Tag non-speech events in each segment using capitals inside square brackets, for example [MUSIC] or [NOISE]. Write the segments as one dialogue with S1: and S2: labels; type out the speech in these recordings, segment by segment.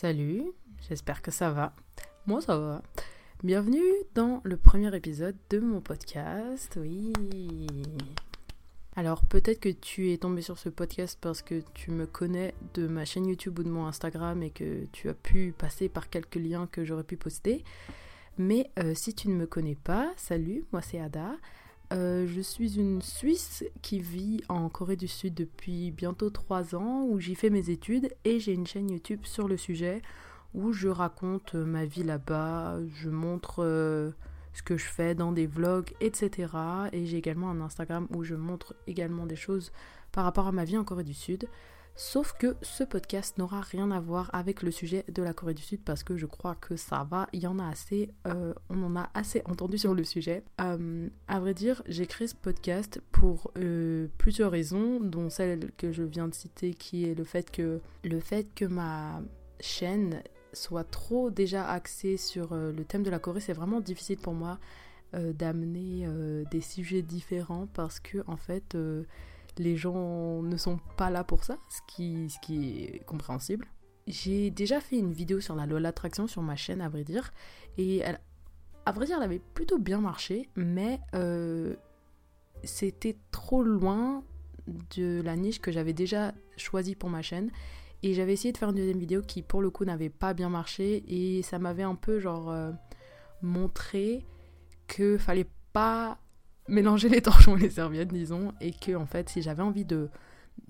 S1: Salut, j'espère que ça va. Moi ça va. Bienvenue dans le premier épisode de mon podcast. Oui. Alors peut-être que tu es tombé sur ce podcast parce que tu me connais de ma chaîne YouTube ou de mon Instagram et que tu as pu passer par quelques liens que j'aurais pu poster. Mais euh, si tu ne me connais pas, salut, moi c'est Ada. Euh, je suis une Suisse qui vit en Corée du Sud depuis bientôt 3 ans, où j'y fais mes études et j'ai une chaîne YouTube sur le sujet où je raconte ma vie là-bas, je montre euh, ce que je fais dans des vlogs, etc. Et j'ai également un Instagram où je montre également des choses par rapport à ma vie en Corée du Sud. Sauf que ce podcast n'aura rien à voir avec le sujet de la Corée du Sud parce que je crois que ça va, il y en a assez, euh, on en a assez entendu sur le sujet. Euh, à vrai dire, j'ai créé ce podcast pour euh, plusieurs raisons, dont celle que je viens de citer qui est le fait que, le fait que ma chaîne soit trop déjà axée sur le thème de la Corée, c'est vraiment difficile pour moi d'amener des sujets différents parce que en fait les gens ne sont pas là pour ça, ce qui, est compréhensible. J'ai déjà fait une vidéo sur la loi l'attraction sur ma chaîne, à vrai dire, et à vrai dire, elle avait plutôt bien marché, mais euh, c'était trop loin de la niche que j'avais déjà choisie pour ma chaîne. Et j'avais essayé de faire une deuxième vidéo qui, pour le coup, n'avait pas bien marché, et ça m'avait un peu, genre, euh, montré que fallait pas mélanger les [LAUGHS] torchons et les serviettes, disons, et que en fait, si j'avais envie de,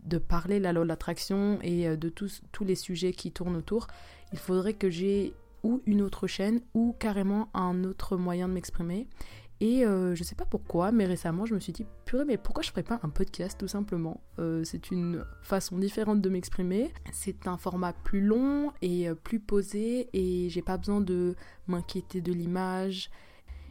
S1: de parler la loi de l'attraction et euh, de tous, tous les sujets qui tournent autour, il faudrait que j'ai ou une autre chaîne ou carrément un autre moyen de m'exprimer. Et euh, je sais pas pourquoi, mais récemment je me suis dit, purée, mais pourquoi je ferais pas un podcast tout simplement? Euh, C'est une façon différente de m'exprimer. C'est un format plus long et plus posé et j'ai pas besoin de m'inquiéter de l'image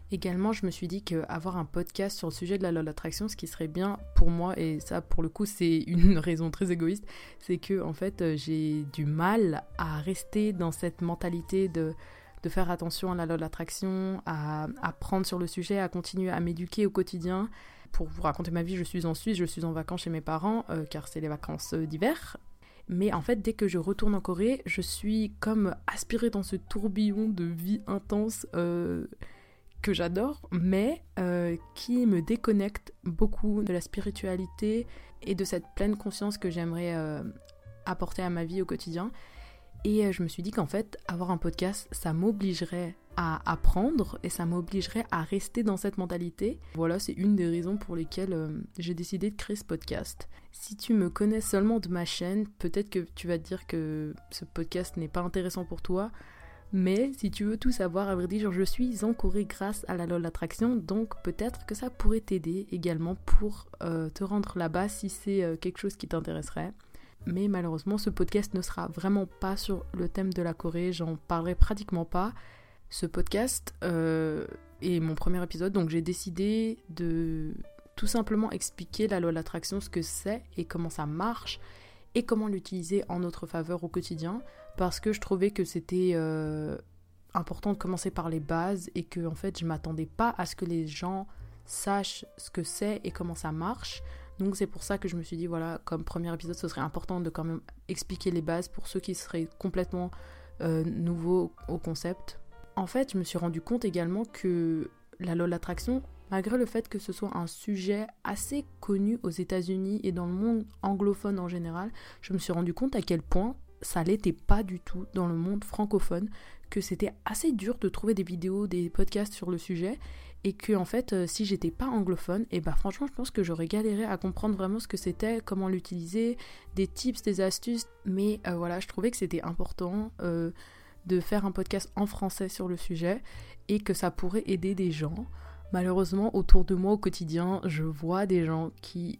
S1: Également, je me suis dit qu'avoir un podcast sur le sujet de la loi d'attraction, ce qui serait bien pour moi, et ça pour le coup c'est [LAUGHS] une raison très égoïste, c'est que en fait euh, j'ai du mal à rester dans cette mentalité de, de faire attention à la loi d'attraction, à apprendre sur le sujet, à continuer à m'éduquer au quotidien. Pour vous raconter ma vie, je suis en Suisse, je suis en vacances chez mes parents, euh, car c'est les vacances euh, d'hiver. Mais en fait, dès que je retourne en Corée, je suis comme aspirée dans ce tourbillon de vie intense que j'adore, mais euh, qui me déconnecte beaucoup de la spiritualité et de cette pleine conscience que j'aimerais euh, apporter à ma vie au quotidien. Et euh, je me suis dit qu'en fait, avoir un podcast, ça m'obligerait à apprendre et ça m'obligerait à rester dans cette mentalité. Voilà, c'est une des raisons pour lesquelles j'ai décidé de créer ce podcast. Si tu me connais seulement de ma chaîne, peut-être que tu vas te dire que ce podcast n'est pas intéressant pour toi. Mais si tu veux tout savoir, à vrai dire, je suis en Corée grâce à la LOL Attraction, donc peut-être que ça pourrait t'aider également pour euh, te rendre là-bas si c'est euh, quelque chose qui t'intéresserait. Mais malheureusement, ce podcast ne sera vraiment pas sur le thème de la Corée, j'en parlerai pratiquement pas. Ce podcast euh, est mon premier épisode, donc j'ai décidé de tout simplement expliquer la loi de l'attraction, ce que c'est et comment ça marche et comment l'utiliser en notre faveur au quotidien parce que je trouvais que c'était euh, important de commencer par les bases et que en fait je m'attendais pas à ce que les gens sachent ce que c'est et comment ça marche. Donc c'est pour ça que je me suis dit voilà comme premier épisode ce serait important de quand même expliquer les bases pour ceux qui seraient complètement euh, nouveaux au concept. En fait je me suis rendu compte également que la LOL Attraction malgré le fait que ce soit un sujet assez connu aux États-Unis et dans le monde anglophone en général, je me suis rendu compte à quel point ça l'était pas du tout dans le monde francophone, que c'était assez dur de trouver des vidéos, des podcasts sur le sujet, et que en fait, euh, si j'étais pas anglophone, et eh bah ben, franchement, je pense que j'aurais galéré à comprendre vraiment ce que c'était, comment l'utiliser, des tips, des astuces, mais euh, voilà, je trouvais que c'était important euh, de faire un podcast en français sur le sujet et que ça pourrait aider des gens. Malheureusement, autour de moi au quotidien, je vois des gens qui,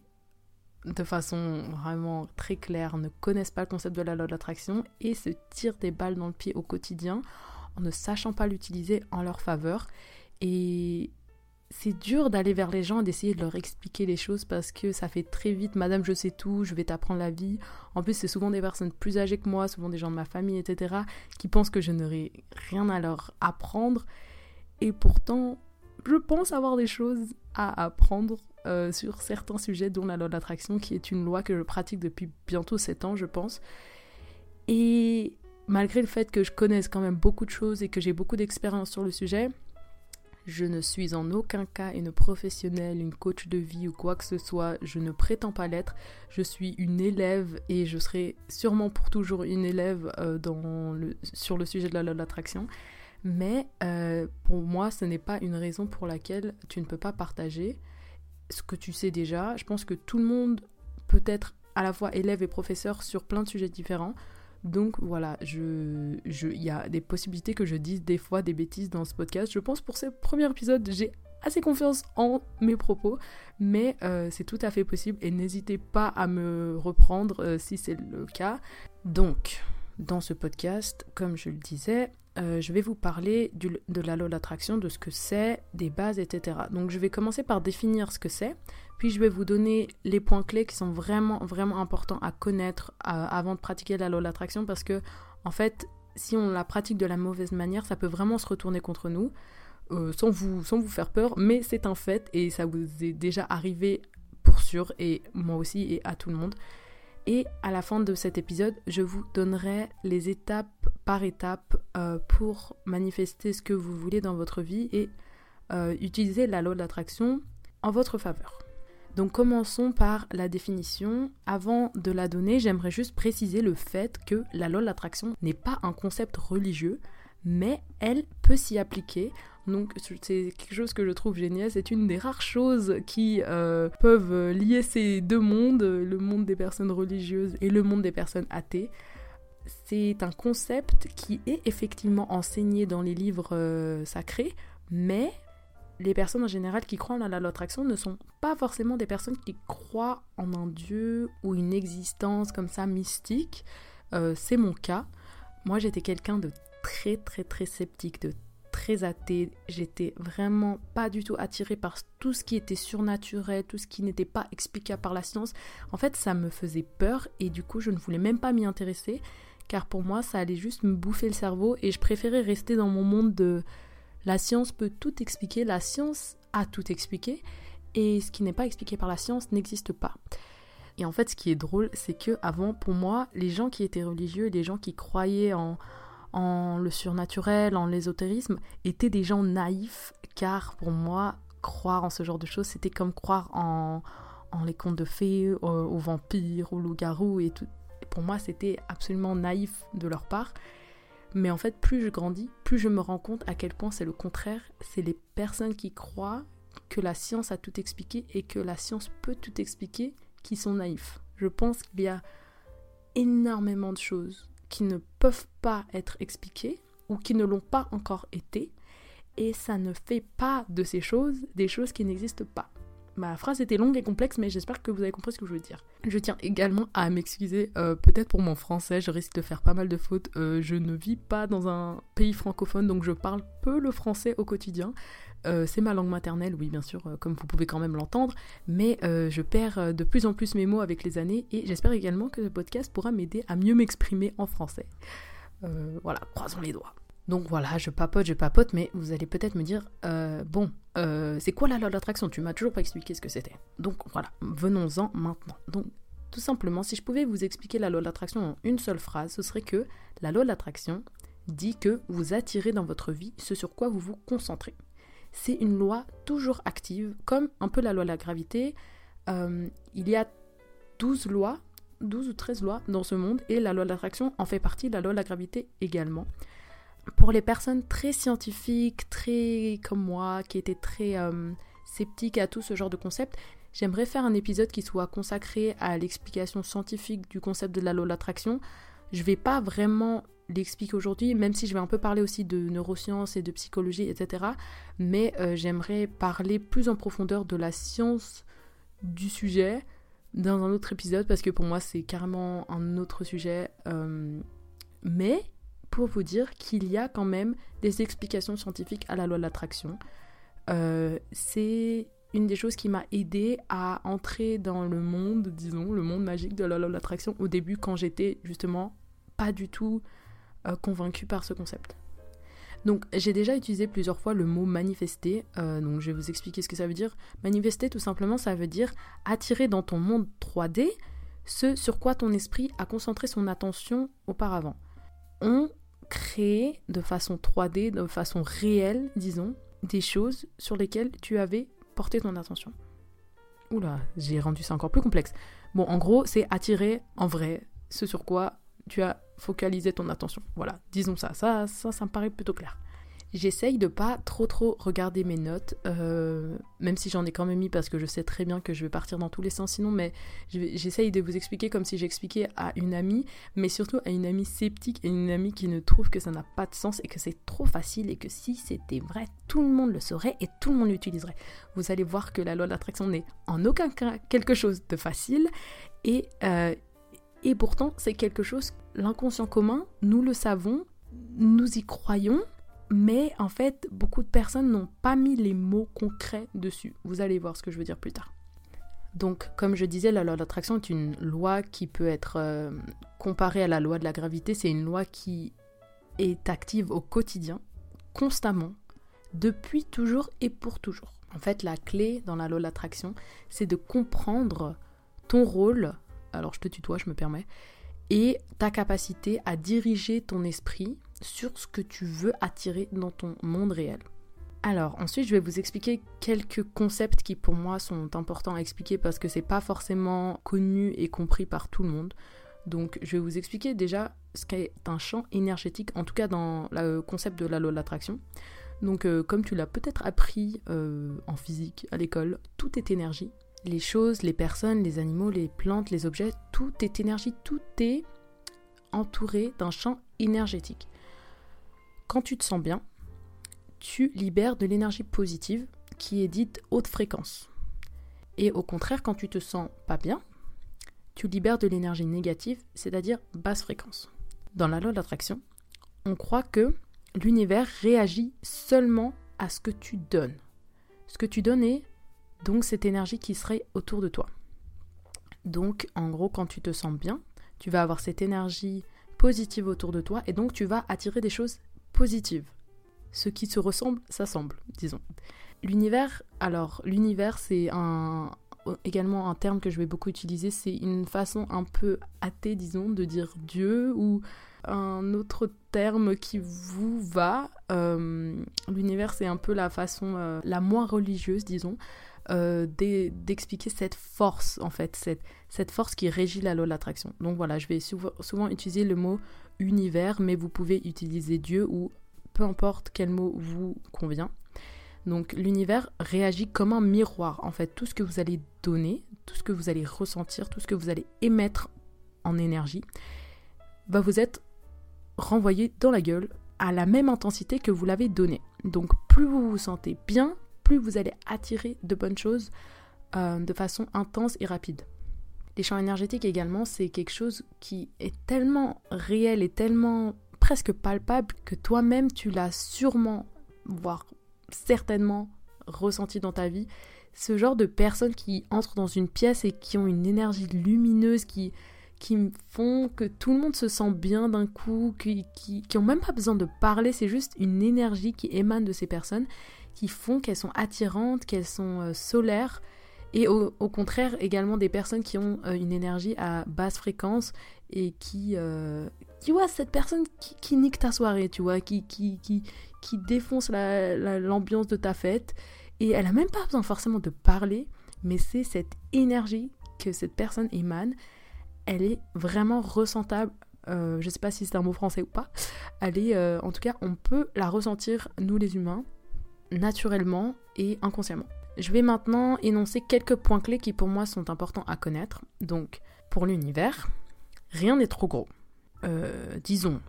S1: de façon vraiment très claire, ne connaissent pas le concept de la loi de l'attraction et se tirent des balles dans le pied au quotidien en ne sachant pas l'utiliser en leur faveur. Et c'est dur d'aller vers les gens et d'essayer de leur expliquer les choses parce que ça fait très vite Madame je sais tout, je vais t'apprendre la vie. En plus c'est souvent des personnes plus âgées que moi, souvent des gens de ma famille, etc. qui pensent que je n'aurai rien à leur apprendre. Et pourtant je pense avoir des choses à apprendre euh, sur certains sujets, dont la loi de l'attraction, qui est une loi que je pratique depuis bientôt 7 ans, je pense. Et malgré le fait que je connaisse quand même beaucoup de choses et que j'ai beaucoup d'expérience sur le sujet, je ne suis en aucun cas une professionnelle, une coach de vie ou quoi que ce soit. Je ne prétends pas l'être. Je suis une élève et je serai sûrement pour toujours une élève euh, sur le sujet de la loi de l'attraction. Mais euh, pour moi, ce n'est pas une raison pour laquelle tu ne peux pas partager ce que tu sais déjà. Je pense que tout le monde peut être à la fois élève et professeur sur plein de sujets différents. Donc voilà, il y a des possibilités que je dise des fois des bêtises dans ce podcast. Je pense pour ce premier épisode, j'ai assez confiance en mes propos, mais euh, c'est tout à fait possible et n'hésitez pas à me reprendre euh, si c'est le cas. Donc, dans ce podcast, comme je le disais, euh, je vais vous parler de la loi d'attraction, de ce que c'est, des bases, etc. Donc je vais commencer par définir ce que c'est, puis je vais vous donner les points clés qui sont vraiment, vraiment importants à connaître avant de pratiquer la loi d'attraction, parce que, en fait, si on la pratique de la mauvaise manière, ça peut vraiment se retourner contre nous, euh, sans vous faire peur, mais c'est un fait, et ça vous est déjà arrivé pour sûr, et moi aussi, et à tout le monde. Et à la fin de cet épisode, je vous donnerai les étapes par étape euh, pour manifester ce que vous voulez dans votre vie et euh, utiliser la loi d'attraction en votre faveur. Donc commençons par la définition. Avant de la donner, j'aimerais juste préciser le fait que la loi d'attraction n'est pas un concept religieux, mais elle peut s'y appliquer donc c'est quelque chose que je trouve génial. C'est une des rares choses qui euh, peuvent lier ces deux mondes, le monde des personnes religieuses et le monde des personnes athées. C'est un concept qui est effectivement enseigné dans les livres euh, sacrés, mais les personnes en général qui croient en la loi d'attraction ne sont pas forcément des personnes qui croient en un dieu ou une existence comme ça mystique. Euh, c'est mon cas. Moi j'étais quelqu'un de très très très sceptique, de très athée, j'étais vraiment pas du tout attirée par tout ce qui était surnaturel, tout ce qui n'était pas explicable par la science. En fait, ça me faisait peur et du coup, je ne voulais même pas m'y intéresser car pour moi, ça allait juste me bouffer le cerveau et je préférais rester dans mon monde de la science peut tout expliquer, la science a tout expliqué et ce qui n'est pas expliqué par la science n'existe pas. Et en fait, ce qui est drôle, c'est que avant, pour moi, les gens qui étaient religieux, les gens qui croyaient en, en le surnaturel, en l'ésotérisme, étaient des gens naïfs, car pour moi, croire en ce genre de choses, c'était comme croire en, en les contes de fées, aux, vampires, aux loups-garous et tout. pour moi, c'était absolument naïf de leur part. Mais en fait, plus je grandis, plus je me rends compte à quel point c'est le contraire. C'est les personnes qui croient que la science a tout expliqué et que la science peut tout expliquer qui sont naïfs. Je pense qu'il y a énormément de choses qui ne peuvent pas être expliquées ou qui ne l'ont pas encore été, et ça ne fait pas de ces choses des choses qui n'existent pas. Ma phrase était longue et complexe, mais j'espère que vous avez compris ce que je veux dire. Je tiens également à m'excuser, euh, peut-être pour mon français, je risque de faire pas mal de fautes. Euh, je ne vis pas dans un pays francophone, donc je parle peu le français au quotidien. Euh, c'est ma langue maternelle, oui, bien sûr, comme vous pouvez quand même l'entendre, mais je perds de plus en plus mes mots avec les années et j'espère également que ce podcast pourra m'aider à mieux m'exprimer en français. voilà, croisons les doigts. Donc voilà, je papote, je papote, mais vous allez peut-être me dire, euh, bon, euh, c'est quoi la loi d'attraction? Tu m'as toujours pas expliqué ce que c'était. Donc voilà, venons-en maintenant. Donc tout simplement, si je pouvais vous expliquer la loi d'attraction en une seule phrase, ce serait que la loi d'attraction dit que vous attirez dans votre vie ce sur quoi vous vous concentrez. C'est une loi toujours active, comme un peu la loi de la gravité. Euh, il y a 12 lois, 12 ou 13 lois dans ce monde, et la loi de l'attraction en fait partie, la loi de la gravité également pour les personnes très scientifiques, très comme moi, qui étaient très euh, sceptiques à tout ce genre de concept, j'aimerais faire un épisode qui soit consacré à l'explication scientifique du concept de la loi de l'attraction. Je vais pas vraiment l'expliquer aujourd'hui, même si je vais un peu parler aussi de neurosciences et de psychologie, etc. Mais euh, j'aimerais parler plus en profondeur de la science du sujet dans un autre épisode parce que pour moi c'est carrément un autre sujet. Euh, mais pour vous dire qu'il y a quand même des explications scientifiques à la loi de l'attraction. Euh, c'est une des choses qui m'a aidé à entrer dans le monde, disons, le monde magique de la loi de l'attraction au début quand j'étais justement pas du tout euh, convaincue par ce concept. Donc j'ai déjà utilisé plusieurs fois le mot manifester, euh, donc je vais vous expliquer ce que ça veut dire. Manifester tout simplement ça veut dire attirer dans ton monde 3D ce sur quoi ton esprit a concentré son attention auparavant. ont créé de façon 3D, de façon réelle, disons, des choses sur lesquelles tu avais porté ton attention. Oula, j'ai rendu ça encore plus complexe. Bon, en gros, c'est attirer en vrai ce sur quoi tu as focalisé ton attention. Voilà, disons ça. Ça, ça, ça me paraît plutôt clair. J'essaye de pas trop trop regarder mes notes, euh, même si j'en ai quand même mis parce que je sais très bien que je vais partir dans tous les sens sinon, mais j'essaye de vous expliquer comme si j'expliquais à une amie, mais surtout à une amie sceptique et une amie qui ne trouve que ça n'a pas de sens et que c'est trop facile et que si c'était vrai, tout le monde le saurait et tout le monde l'utiliserait. Vous allez voir que la loi de l'attraction n'est en aucun cas quelque chose de facile et, euh, et pourtant c'est quelque chose, l'inconscient commun, nous le savons, nous y croyons mais en fait, beaucoup de personnes n'ont pas mis les mots concrets dessus. Vous allez voir ce que je veux dire plus tard. Donc, comme je disais, la loi d'attraction est une loi qui peut être euh, comparée à la loi de la gravité. C'est une loi qui est active au quotidien, constamment, depuis toujours et pour toujours. En fait, la clé dans la loi de l'attraction, c'est de comprendre ton rôle, alors je te tutoie, je me permets, et ta capacité à diriger ton esprit sur ce que tu veux attirer dans ton monde réel. Alors ensuite je vais vous expliquer quelques concepts qui pour moi sont importants à expliquer parce que c'est pas forcément connu et compris par tout le monde. Donc je vais vous expliquer déjà ce qu'est un champ énergétique, en tout cas dans le concept de la loi de l'attraction. Donc euh, comme tu l'as peut-être appris euh, en physique à l'école, tout est énergie. Les choses, les personnes, les animaux, les plantes, les objets, tout est énergie, tout est entouré d'un champ énergétique. Quand tu te sens bien, tu libères de l'énergie positive qui est dite haute fréquence. Et au contraire, quand tu te sens pas bien, tu libères de l'énergie négative, c'est-à-dire basse fréquence. Dans la loi de l'attraction, on croit que l'univers réagit seulement à ce que tu donnes. Ce que tu donnes est donc cette énergie qui serait autour de toi. Donc en gros, quand tu te sens bien, tu vas avoir cette énergie positive autour de toi et donc tu vas attirer des choses positive. Ce qui se ressemble s'assemble, disons. L'univers, alors l'univers c'est un également un terme que je vais beaucoup utiliser, c'est une façon un peu athée, disons, de dire Dieu ou un autre terme qui vous va. Euh, l'univers, c'est un peu la façon euh, la moins religieuse, disons, euh, d'expliquer cette force, en fait, cette, cette force qui régit la loi de l'attraction. Donc voilà, je vais souvent utiliser le mot univers, mais vous pouvez utiliser Dieu ou peu importe quel mot vous convient. Donc l'univers réagit comme un miroir. En fait, tout ce que vous allez donner, tout ce que vous allez ressentir, tout ce que vous allez émettre en énergie, va vous être renvoyé dans la gueule à la même intensité que vous l'avez donné. Donc plus vous vous sentez bien, plus vous allez attirer de bonnes choses euh, de façon intense et rapide. Les champs énergétiques également, c'est quelque chose qui est tellement réel et tellement presque palpable que toi-même tu l'as sûrement, voire certainement ressenti dans ta vie. Ce genre de personnes qui entrent dans une pièce et qui ont une énergie lumineuse, qui, qui font que tout le monde se sent bien d'un coup, qui, qui, qui même pas besoin de parler, c'est juste une énergie qui émane de ces personnes, qui font qu'elles sont attirantes, qu'elles sont euh, solaires, et au, contraire, également des personnes qui ont euh, une énergie à basse fréquence et qui, euh, vois, cette personne qui, nique ta soirée, tu vois, qui, qui, qui, qui défonce l'ambiance de ta fête. Et elle a même pas besoin forcément de parler, mais c'est cette énergie que cette personne émane. Elle est vraiment ressentable. Euh, je sais pas si c'est un mot français ou pas. Elle est, euh, en tout cas, on peut la ressentir, nous les humains, naturellement et inconsciemment. Je vais maintenant énoncer quelques points clés qui pour moi sont importants à connaître. Donc, pour l'univers, rien n'est trop gros. Euh, disons,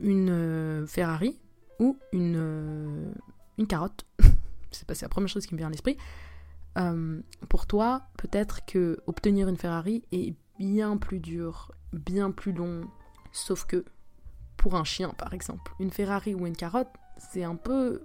S1: une euh, Ferrari ou une, euh, une carotte. [LAUGHS] c'est la première chose qui me vient à l'esprit. pour toi, peut-être que obtenir une Ferrari est bien plus dur, bien plus long. Sauf que pour un chien, par exemple, une Ferrari ou une carotte, c'est un peu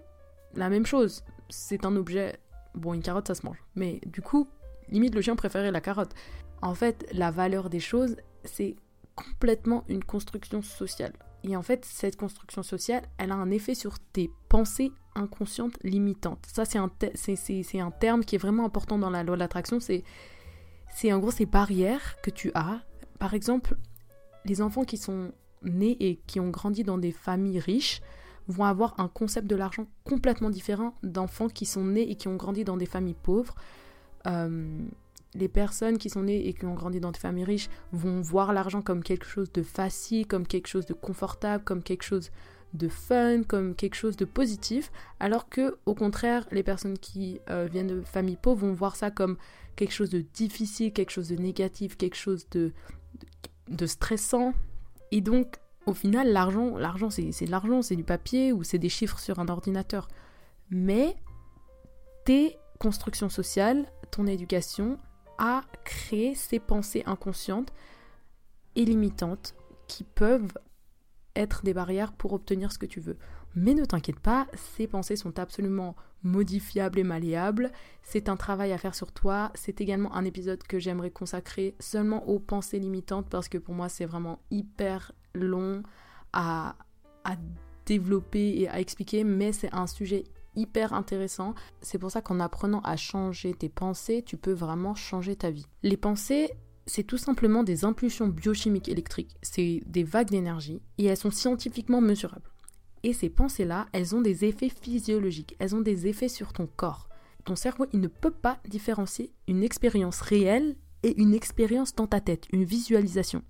S1: la même chose. C'est un objet Bon, une carotte, ça se mange. Mais du coup, limite, le chien préférait la carotte. En fait, la valeur des choses, c'est complètement une construction sociale. Et en fait, cette construction sociale, elle a un effet sur tes pensées inconscientes limitantes. Ça, c'est un, c'est, un terme qui est vraiment important dans la loi de l'attraction. C'est, c'est en gros ces barrières que tu as. Par exemple, les enfants qui sont nés et qui ont grandi dans des familles riches vont avoir un concept de l'argent complètement différent d'enfants qui sont nés et qui ont grandi dans des familles pauvres. Euh, les personnes qui sont nées et qui ont grandi dans des familles riches vont voir l'argent comme quelque chose de facile, comme quelque chose de confortable, comme quelque chose de fun, comme quelque chose de positif, alors que au contraire, les personnes qui euh, viennent de familles pauvres vont voir ça comme quelque chose de difficile, quelque chose de négatif, quelque chose de, de, stressant. Et donc, au final, l'argent, l'argent c'est, de l'argent, c'est du papier ou c'est des chiffres sur un ordinateur. Mais tes constructions sociales, ton éducation a créé ces pensées inconscientes et limitantes qui peuvent être des barrières pour obtenir ce que tu veux. Mais ne t'inquiète pas, ces pensées sont absolument modifiables et malléables. C'est un travail à faire sur toi. C'est également un épisode que j'aimerais consacrer seulement aux pensées limitantes parce que pour moi c'est vraiment hyper long à, à développer et à expliquer, mais c'est un sujet hyper intéressant. C'est pour ça qu'en apprenant à changer tes pensées, tu peux vraiment changer ta vie. Les pensées, c'est tout simplement des impulsions biochimiques électriques, c'est des vagues d'énergie et elles sont scientifiquement mesurables. Et ces pensées-là, elles ont des effets physiologiques, elles ont des effets sur ton corps. Ton cerveau, il ne peut pas différencier une expérience réelle et une expérience dans ta tête, une visualisation.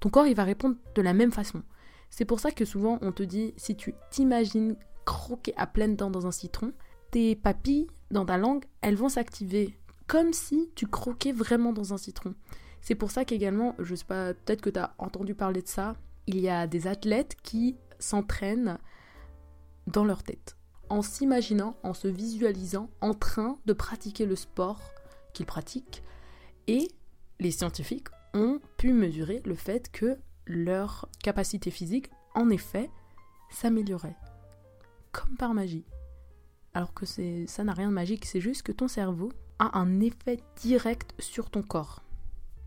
S1: Ton corps, il va répondre de la même façon. C'est pour ça que souvent on te dit, si tu t'imagines croquer à pleines dents dans un citron, tes papilles dans ta langue, elles vont s'activer comme si tu croquais vraiment dans un citron. C'est pour ça qu'également, je sais pas, peut-être que tu as entendu parler de ça, il y a des athlètes qui s'entraînent dans leur tête, en s'imaginant, en se visualisant en train de pratiquer le sport qu'ils pratiquent. Et les scientifiques ont pu mesurer le fait que leur capacité physique, en effet, s'améliorait. Comme par magie. Alors que ça n'a rien de magique, c'est juste que ton cerveau a un effet direct sur ton corps.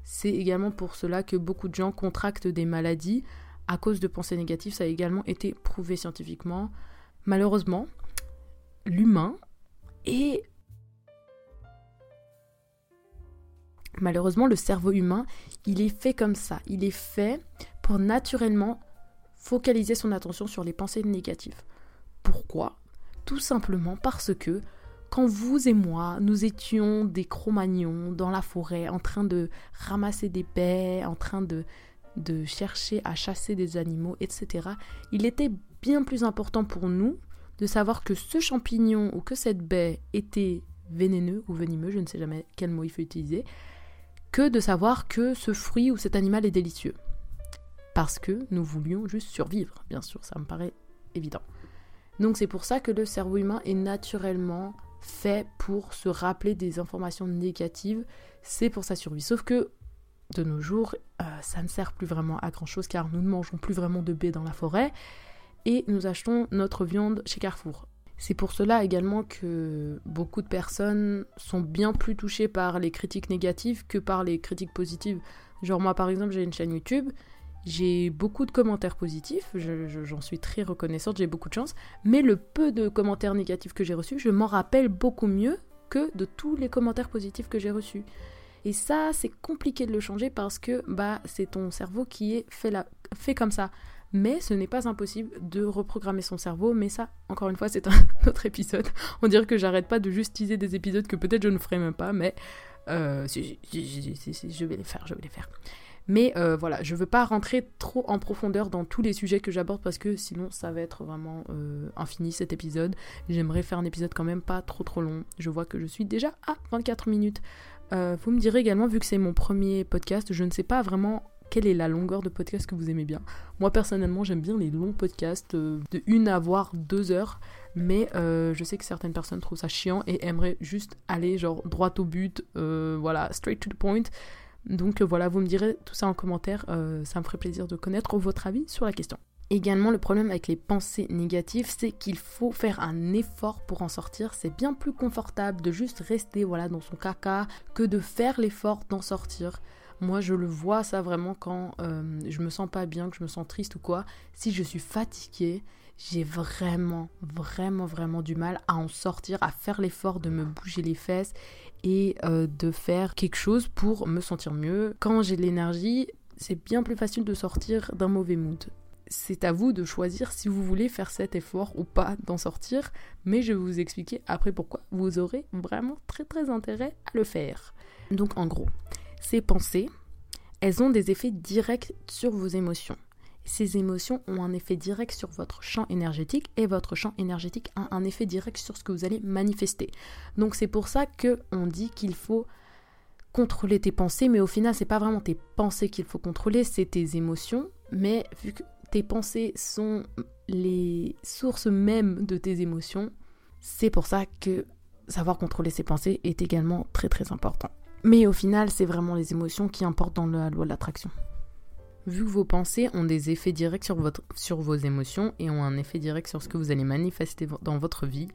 S1: C'est également pour cela que beaucoup de gens contractent des maladies à cause de pensées négatives. Ça a également été prouvé scientifiquement. Malheureusement, l'humain est... Malheureusement, le cerveau humain, il est fait comme ça. Il est fait pour naturellement focaliser son attention sur les pensées négatives. Pourquoi? Tout simplement parce que quand vous et moi, nous étions des cro-magnons dans la forêt en train de ramasser des baies, en train de, de chercher à chasser des animaux, etc., il était bien plus important pour nous de savoir que ce champignon ou que cette baie était vénéneux ou venimeux, je ne sais jamais quel mot il faut utiliser, que de savoir que ce fruit ou cet animal est délicieux. Parce que nous voulions juste survivre, bien sûr, ça me paraît évident. Donc c'est pour ça que le cerveau humain est naturellement fait pour se rappeler des informations négatives, c'est pour sa survie. Sauf que de nos jours, euh, ça ne sert plus vraiment à grand chose car nous ne mangeons plus vraiment de baies dans la forêt et nous achetons notre viande chez Carrefour. C'est pour cela également que beaucoup de personnes sont bien plus touchées par les critiques négatives que par les critiques positives. Genre moi par exemple j'ai une chaîne YouTube j'ai beaucoup de commentaires positifs, j'en suis très reconnaissante, j'ai beaucoup de chance, mais le peu de commentaires négatifs que j'ai reçus, je m'en rappelle beaucoup mieux que de tous les commentaires positifs que j'ai reçus. Et ça, c'est compliqué de le changer parce que bah, c'est ton cerveau qui est fait, comme ça. Mais ce n'est pas impossible de reprogrammer son cerveau, mais ça, encore une fois, c'est un [LAUGHS] autre épisode. On dirait que j'arrête pas de juste teaser des épisodes que peut-être je ne ferai même pas, mais euh, je vais les faire, je vais les faire. Mais euh, voilà, je veux pas rentrer trop en profondeur dans tous les sujets que j'aborde parce que sinon ça va être vraiment euh, infini cet épisode. J'aimerais faire un épisode quand même pas trop trop long. Je vois que je suis déjà à 24 minutes. Vous me direz également, vu que c'est mon premier podcast, je ne sais pas vraiment quelle est la longueur de podcast que vous aimez bien. Moi personnellement j'aime bien les longs podcasts de une à voire deux heures, mais je sais que certaines personnes trouvent ça chiant et aimeraient juste aller genre droit au but, voilà, straight to the point. Donc euh, voilà, vous me direz tout ça en commentaire, euh, ça me ferait plaisir de connaître votre avis sur la question. Également, le problème avec les pensées négatives, c'est qu'il faut faire un effort pour en sortir. C'est bien plus confortable de juste rester voilà dans son caca que de faire l'effort d'en sortir. Moi, je le vois ça vraiment quand euh, je me sens pas bien, que je me sens triste ou quoi. Si je suis fatiguée, j'ai vraiment, vraiment, vraiment du mal à en sortir, à faire l'effort de me bouger les fesses et euh, de faire quelque chose pour me sentir mieux. Quand j'ai de l'énergie, c'est bien plus facile de sortir d'un mauvais mood. c'est à vous de choisir si vous voulez faire cet effort ou pas d'en sortir, mais je vais vous expliquer après pourquoi vous aurez vraiment très très intérêt à le faire. Donc en gros, ces pensées, elles ont des effets directs sur vos émotions. Ces émotions ont un effet direct sur votre champ énergétique et votre champ énergétique a un effet direct sur ce que vous allez manifester. Donc c'est pour ça que on dit qu'il faut contrôler tes pensées, mais au final c'est pas vraiment tes pensées qu'il faut contrôler, c'est tes émotions. Mais vu que tes pensées sont les sources mêmes de tes émotions, c'est pour ça que savoir contrôler ses pensées est également très très important. Mais au final, c'est vraiment les émotions qui importent dans la loi de l'attraction. Vu que vos pensées ont des effets directs sur, votre, sur vos émotions et ont un effet direct sur ce que vous allez manifester dans votre vie,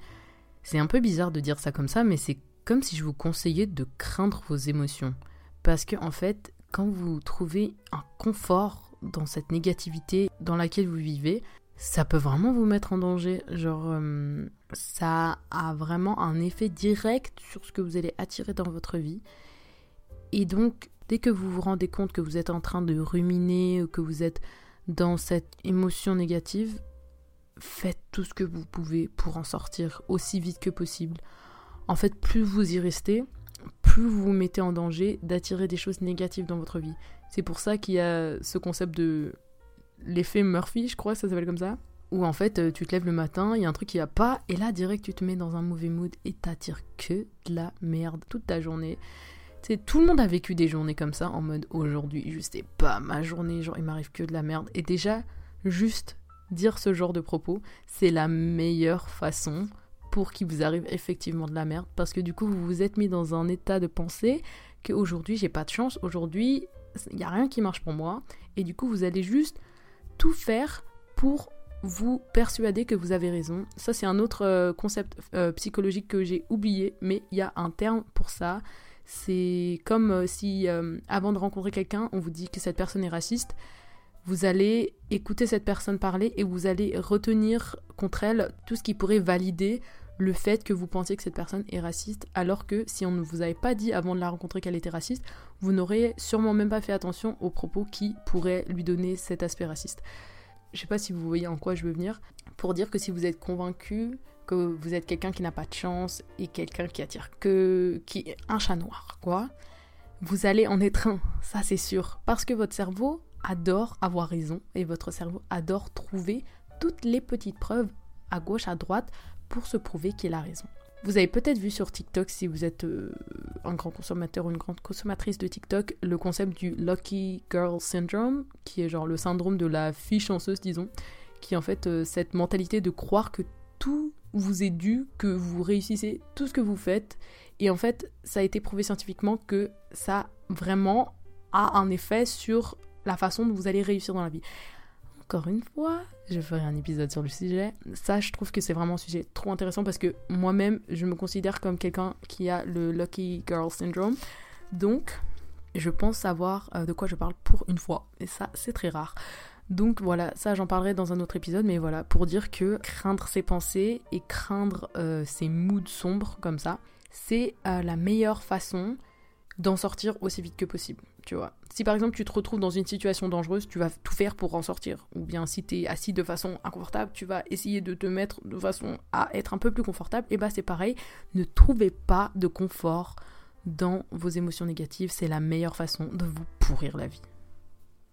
S1: c'est un peu bizarre de dire ça comme ça, mais c'est comme si je vous conseillais de craindre vos émotions. Parce que en fait, quand vous trouvez un confort dans cette négativité dans laquelle vous vivez, ça peut vraiment vous mettre en danger. Genre, euh, ça a vraiment un effet direct sur ce que vous allez attirer dans votre vie. Et donc, dès que vous vous rendez compte que vous êtes en train de ruminer ou que vous êtes dans cette émotion négative, faites tout ce que vous pouvez pour en sortir aussi vite que possible. En fait, plus vous y restez, plus vous vous mettez en danger d'attirer des choses négatives dans votre vie. C'est pour ça qu'il y a ce concept de l'effet Murphy, je crois, ça s'appelle comme ça. Où en fait, tu te lèves le matin, il y a un truc qui va pas, et là, direct, tu te mets dans un mauvais mood et t'attires que de la merde toute ta journée tout le monde a vécu des journées comme ça, en mode aujourd'hui, juste c'est pas ma journée, genre il m'arrive que de la merde. Et déjà, juste dire ce genre de propos, c'est la meilleure façon pour qu'il vous arrive effectivement de la merde. Parce que du coup, vous vous êtes mis dans un état de pensée qu'aujourd'hui, j'ai pas de chance, aujourd'hui, il n'y a rien qui marche pour moi. Et du coup, vous allez juste tout faire pour vous persuader que vous avez raison. Ça, c'est un autre euh, concept euh, psychologique que j'ai oublié, mais il y a un terme pour ça. C'est comme euh, si euh, avant de rencontrer quelqu'un, on vous dit que cette personne est raciste. Vous allez écouter cette personne parler et vous allez retenir contre elle tout ce qui pourrait valider le fait que vous pensiez que cette personne est raciste, alors que si on ne vous avait pas dit avant de la rencontrer qu'elle était raciste, vous n'aurez sûrement même pas fait attention aux propos qui pourraient lui donner cet aspect raciste. Je sais pas si vous voyez en quoi je veux venir, pour dire que si vous êtes convaincu que vous êtes quelqu'un qui n'a pas de chance et quelqu'un qui attire que qui est un chat noir, quoi. Vous allez en être un, ça c'est sûr, parce que votre cerveau adore avoir raison et votre cerveau adore trouver toutes les petites preuves à gauche, à droite pour se prouver qu'il a raison. Vous avez peut-être vu sur TikTok, si vous êtes euh, un grand consommateur ou une grande consommatrice de TikTok, le concept du Lucky Girl Syndrome, qui est genre le syndrome de la fille chanceuse, disons, qui est en fait euh, cette mentalité de croire que tout vous est dû, que vous réussissez tout ce que vous faites. Et en fait, ça a été prouvé scientifiquement que ça vraiment a un effet sur la façon dont vous allez réussir dans la vie. Encore une fois, je ferai un épisode sur le sujet. Ça, je trouve que c'est vraiment un sujet trop intéressant parce que moi-même, je me considère comme quelqu'un qui a le Lucky Girl Syndrome. Donc, je pense savoir euh, de quoi je parle pour une fois. Et ça, c'est très rare. Donc voilà, ça j'en parlerai dans un autre épisode, mais voilà, pour dire que craindre ses pensées et craindre euh, ses moods sombres comme ça, c'est euh, la meilleure façon d'en sortir aussi vite que possible, tu vois. Si par exemple tu te retrouves dans une situation dangereuse, tu vas tout faire pour en sortir. Ou bien si tu es assis de façon inconfortable, tu vas essayer de te mettre de façon à être un peu plus confortable. Et bah c'est pareil, ne trouvez pas de confort dans vos émotions négatives, c'est la meilleure façon de vous pourrir la vie.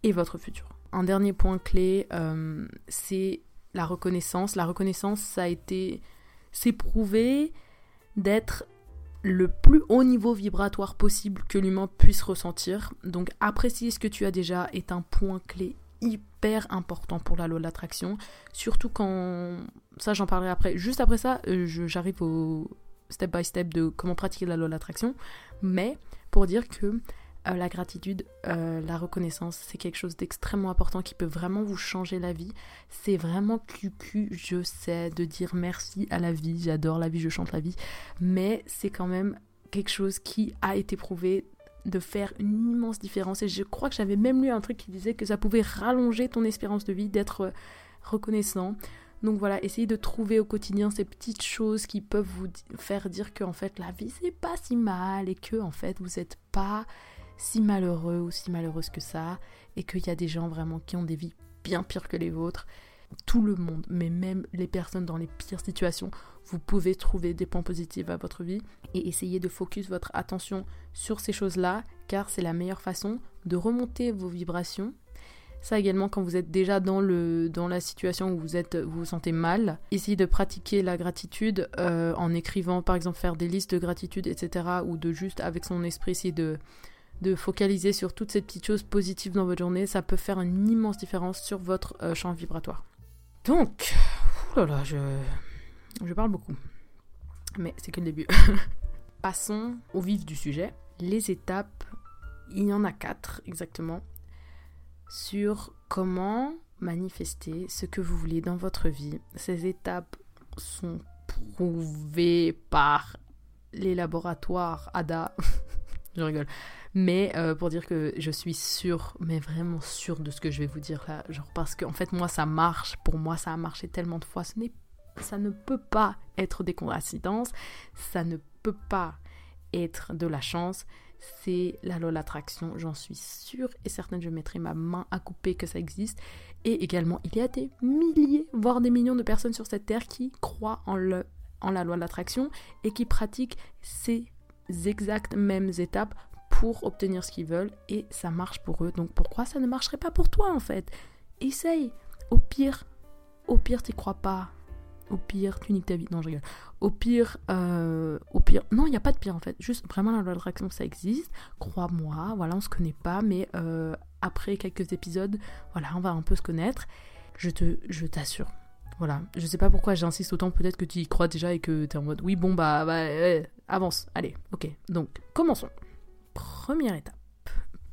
S1: Et votre futur un dernier point clé, euh, c'est la reconnaissance. La reconnaissance, ça a été, c'est prouvé d'être le plus haut niveau vibratoire possible que l'humain puisse ressentir. Donc apprécier ce que tu as déjà est un point clé hyper important pour la loi de l'attraction. Surtout quand... Ça j'en parlerai après. Juste après ça, euh, j'arrive au step by step de comment pratiquer la loi de l'attraction. Mais pour dire que euh, la gratitude, euh, la reconnaissance, c'est quelque chose d'extrêmement important qui peut vraiment vous changer la vie. C'est vraiment cucu, je sais, de dire merci à la vie, j'adore la vie, je chante la vie, mais c'est quand même quelque chose qui a été prouvé de faire une immense différence. Et je crois que j'avais même lu un truc qui disait que ça pouvait rallonger ton espérance de vie d'être reconnaissant. Donc voilà, essayez de trouver au quotidien ces petites choses qui peuvent vous faire dire que en fait la vie c'est pas si mal et que en fait vous n'êtes pas si malheureux ou si malheureuse que ça, et qu'il y a des gens vraiment qui ont des vies bien pires que les vôtres. Tout le monde, mais même les personnes dans les pires situations, vous pouvez trouver des points positifs à votre vie et essayer de focus votre attention sur ces choses-là, car c'est la meilleure façon de remonter vos vibrations ça également, quand vous êtes déjà dans, le, dans la situation où vous, êtes, vous vous sentez mal, essayez de pratiquer la gratitude euh, en écrivant, par exemple, faire des listes de gratitude, etc. Ou de juste, avec son esprit, essayer de, de focaliser sur toutes ces petites choses positives dans votre journée. Ça peut faire une immense différence sur votre euh, champ vibratoire. Donc, là je, je parle beaucoup. Mais c'est que le début. [LAUGHS] Passons au vif du sujet. Les étapes, il y en a quatre exactement sur comment manifester ce que vous voulez dans votre vie. Ces étapes sont prouvées par les laboratoires ADA. [LAUGHS] je rigole. Mais euh, pour dire que je suis sûre, mais vraiment sûre de ce que je vais vous dire là. Genre parce qu'en en fait, moi, ça marche. Pour moi, ça a marché tellement de fois. Ça ne peut pas être des coïncidences. Ça ne peut pas être de la chance c'est la loi l'attraction, j'en suis sûre et certaine, je mettrai ma main à couper que ça existe. Et également, il y a des milliers, voire des millions de personnes sur cette terre qui croient en, en la loi de l'attraction et qui pratiquent ces exactes mêmes étapes pour obtenir ce qu'ils veulent et ça marche pour eux. Donc pourquoi ça ne marcherait pas pour toi en fait? Essaye. Au pire, au pire, t'y crois pas. Au pire, tu niques ta vie. Non, je rigole. Au pire, euh, au pire, non, il n'y a pas de pire en fait. Juste vraiment la loi d'attraction, ça existe. Crois-moi, voilà, on se connaît pas, mais euh, après quelques épisodes, voilà, on va un peu se connaître. Je te, je t'assure. Voilà, je sais pas pourquoi j'insiste autant. Peut-être que tu y crois déjà et que tu es en mode, oui, bon bah, bah avance. Allez, ok. Donc, commençons. Première étape.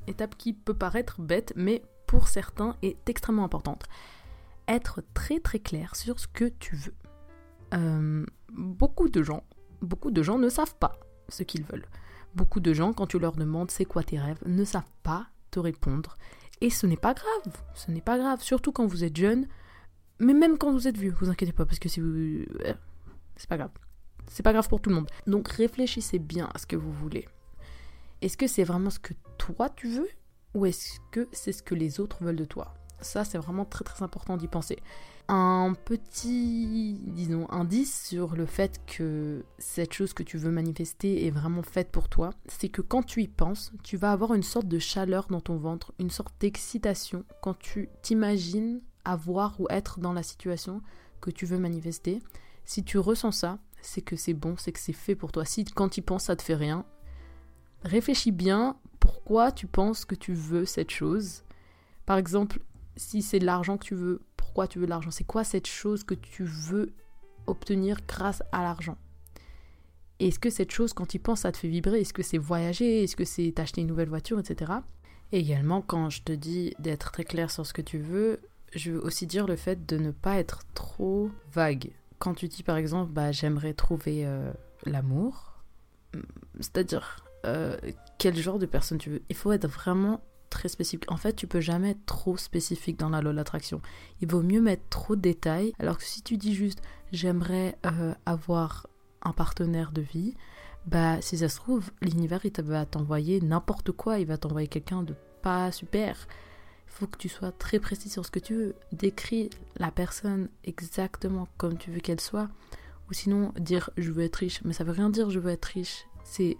S1: Étape qui peut paraître bête, mais pour certains est extrêmement importante. Être très très clair sur ce que tu veux. Euh, beaucoup de gens, beaucoup de gens ne savent pas ce qu'ils veulent. Beaucoup de gens, quand tu leur demandes c'est quoi tes rêves, ne savent pas te répondre. Et ce n'est pas grave, ce n'est pas grave, surtout quand vous êtes jeune, mais même quand vous êtes vieux, vous inquiétez pas, parce que si. Euh, c'est pas grave. C'est pas grave pour tout le monde. Donc réfléchissez bien à ce que vous voulez. Est-ce que c'est vraiment ce que toi tu veux ou est-ce que c'est ce que les autres veulent de toi? Ça, c'est vraiment très très important d'y penser un petit, disons, indice sur le fait que cette chose que tu veux manifester est vraiment faite pour toi, c'est que quand tu y penses, tu vas avoir une sorte de chaleur dans ton ventre, une sorte d'excitation quand tu t'imagines avoir ou être dans la situation que tu veux manifester. Si tu ressens ça, c'est que c'est bon, c'est que c'est fait pour toi. Si quand tu penses, ça te fait rien, réfléchis bien pourquoi tu penses que tu veux cette chose. Par exemple, si c'est de l'argent que tu veux, pourquoi tu veux de l'argent? C'est quoi cette chose que tu veux obtenir grâce à l'argent? Est-ce que cette chose, quand tu penses, ça te fait vibrer? Est-ce que c'est voyager? Est-ce que c'est t'acheter une nouvelle voiture, etc. Et également, quand je te dis d'être très clair sur ce que tu veux, je veux aussi dire le fait de ne pas être trop vague. Quand tu dis par exemple, bah, j'aimerais trouver euh, l'amour, c'est-à-dire euh, quel genre de personne tu veux, il faut être vraiment très spécifique. En fait, tu peux jamais être trop spécifique dans la loi de l'attraction. Il vaut mieux mettre trop de détails. Alors que si tu dis juste j'aimerais euh, avoir un partenaire de vie, bah si ça se trouve, l'univers il va t'envoyer n'importe quoi, il va t'envoyer quelqu'un de pas super. Il faut que tu sois très précis sur ce que tu veux. Décris la personne exactement comme tu veux qu'elle soit. Ou sinon dire je veux être riche. Mais ça veut rien dire je veux être riche. C'est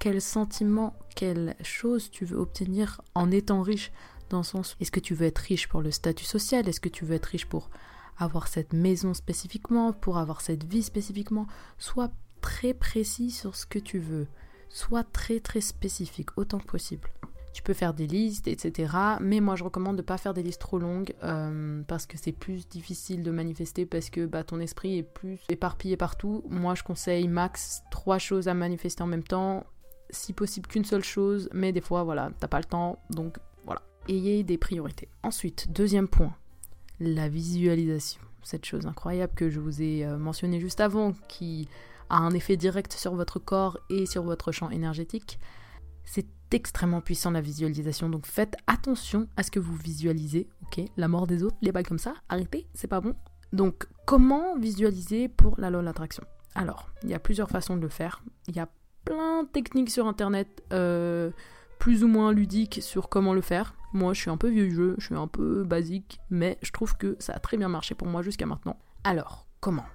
S1: quel sentiment, quelle chose tu veux obtenir en étant riche dans le sens est-ce que tu veux être riche pour le statut social? Est-ce que tu veux être riche pour avoir cette maison spécifiquement pour avoir cette vie spécifiquement? Sois très précis sur ce que tu veux sois très très spécifique autant que possible tu peux faire des listes, etc. Mais moi, je recommande de ne pas faire des listes trop longues euh, parce que c'est plus difficile de manifester parce que bah, ton esprit est plus éparpillé partout. Moi, je conseille max trois choses à manifester en même temps si possible qu'une seule chose, mais des fois, voilà, t'as pas le temps, donc voilà. Ayez des priorités. Ensuite, deuxième point, la visualisation. Cette chose incroyable que je vous ai euh, mentionnée juste avant, qui a un effet direct sur votre corps et sur votre champ énergétique. C'est extrêmement puissant la visualisation, donc faites attention à ce que vous visualisez, ok? La mort des autres, les bails comme ça, arrêtez, c'est pas bon. Donc, comment visualiser pour la loi de l'attraction? Alors, il y a plusieurs façons de le faire. Il y a plein de techniques sur internet euh, plus ou moins ludiques sur comment le faire. Moi, je suis un peu vieux jeu, je suis un peu basique, mais je trouve que ça a très bien marché pour moi jusqu'à maintenant. Alors, comment?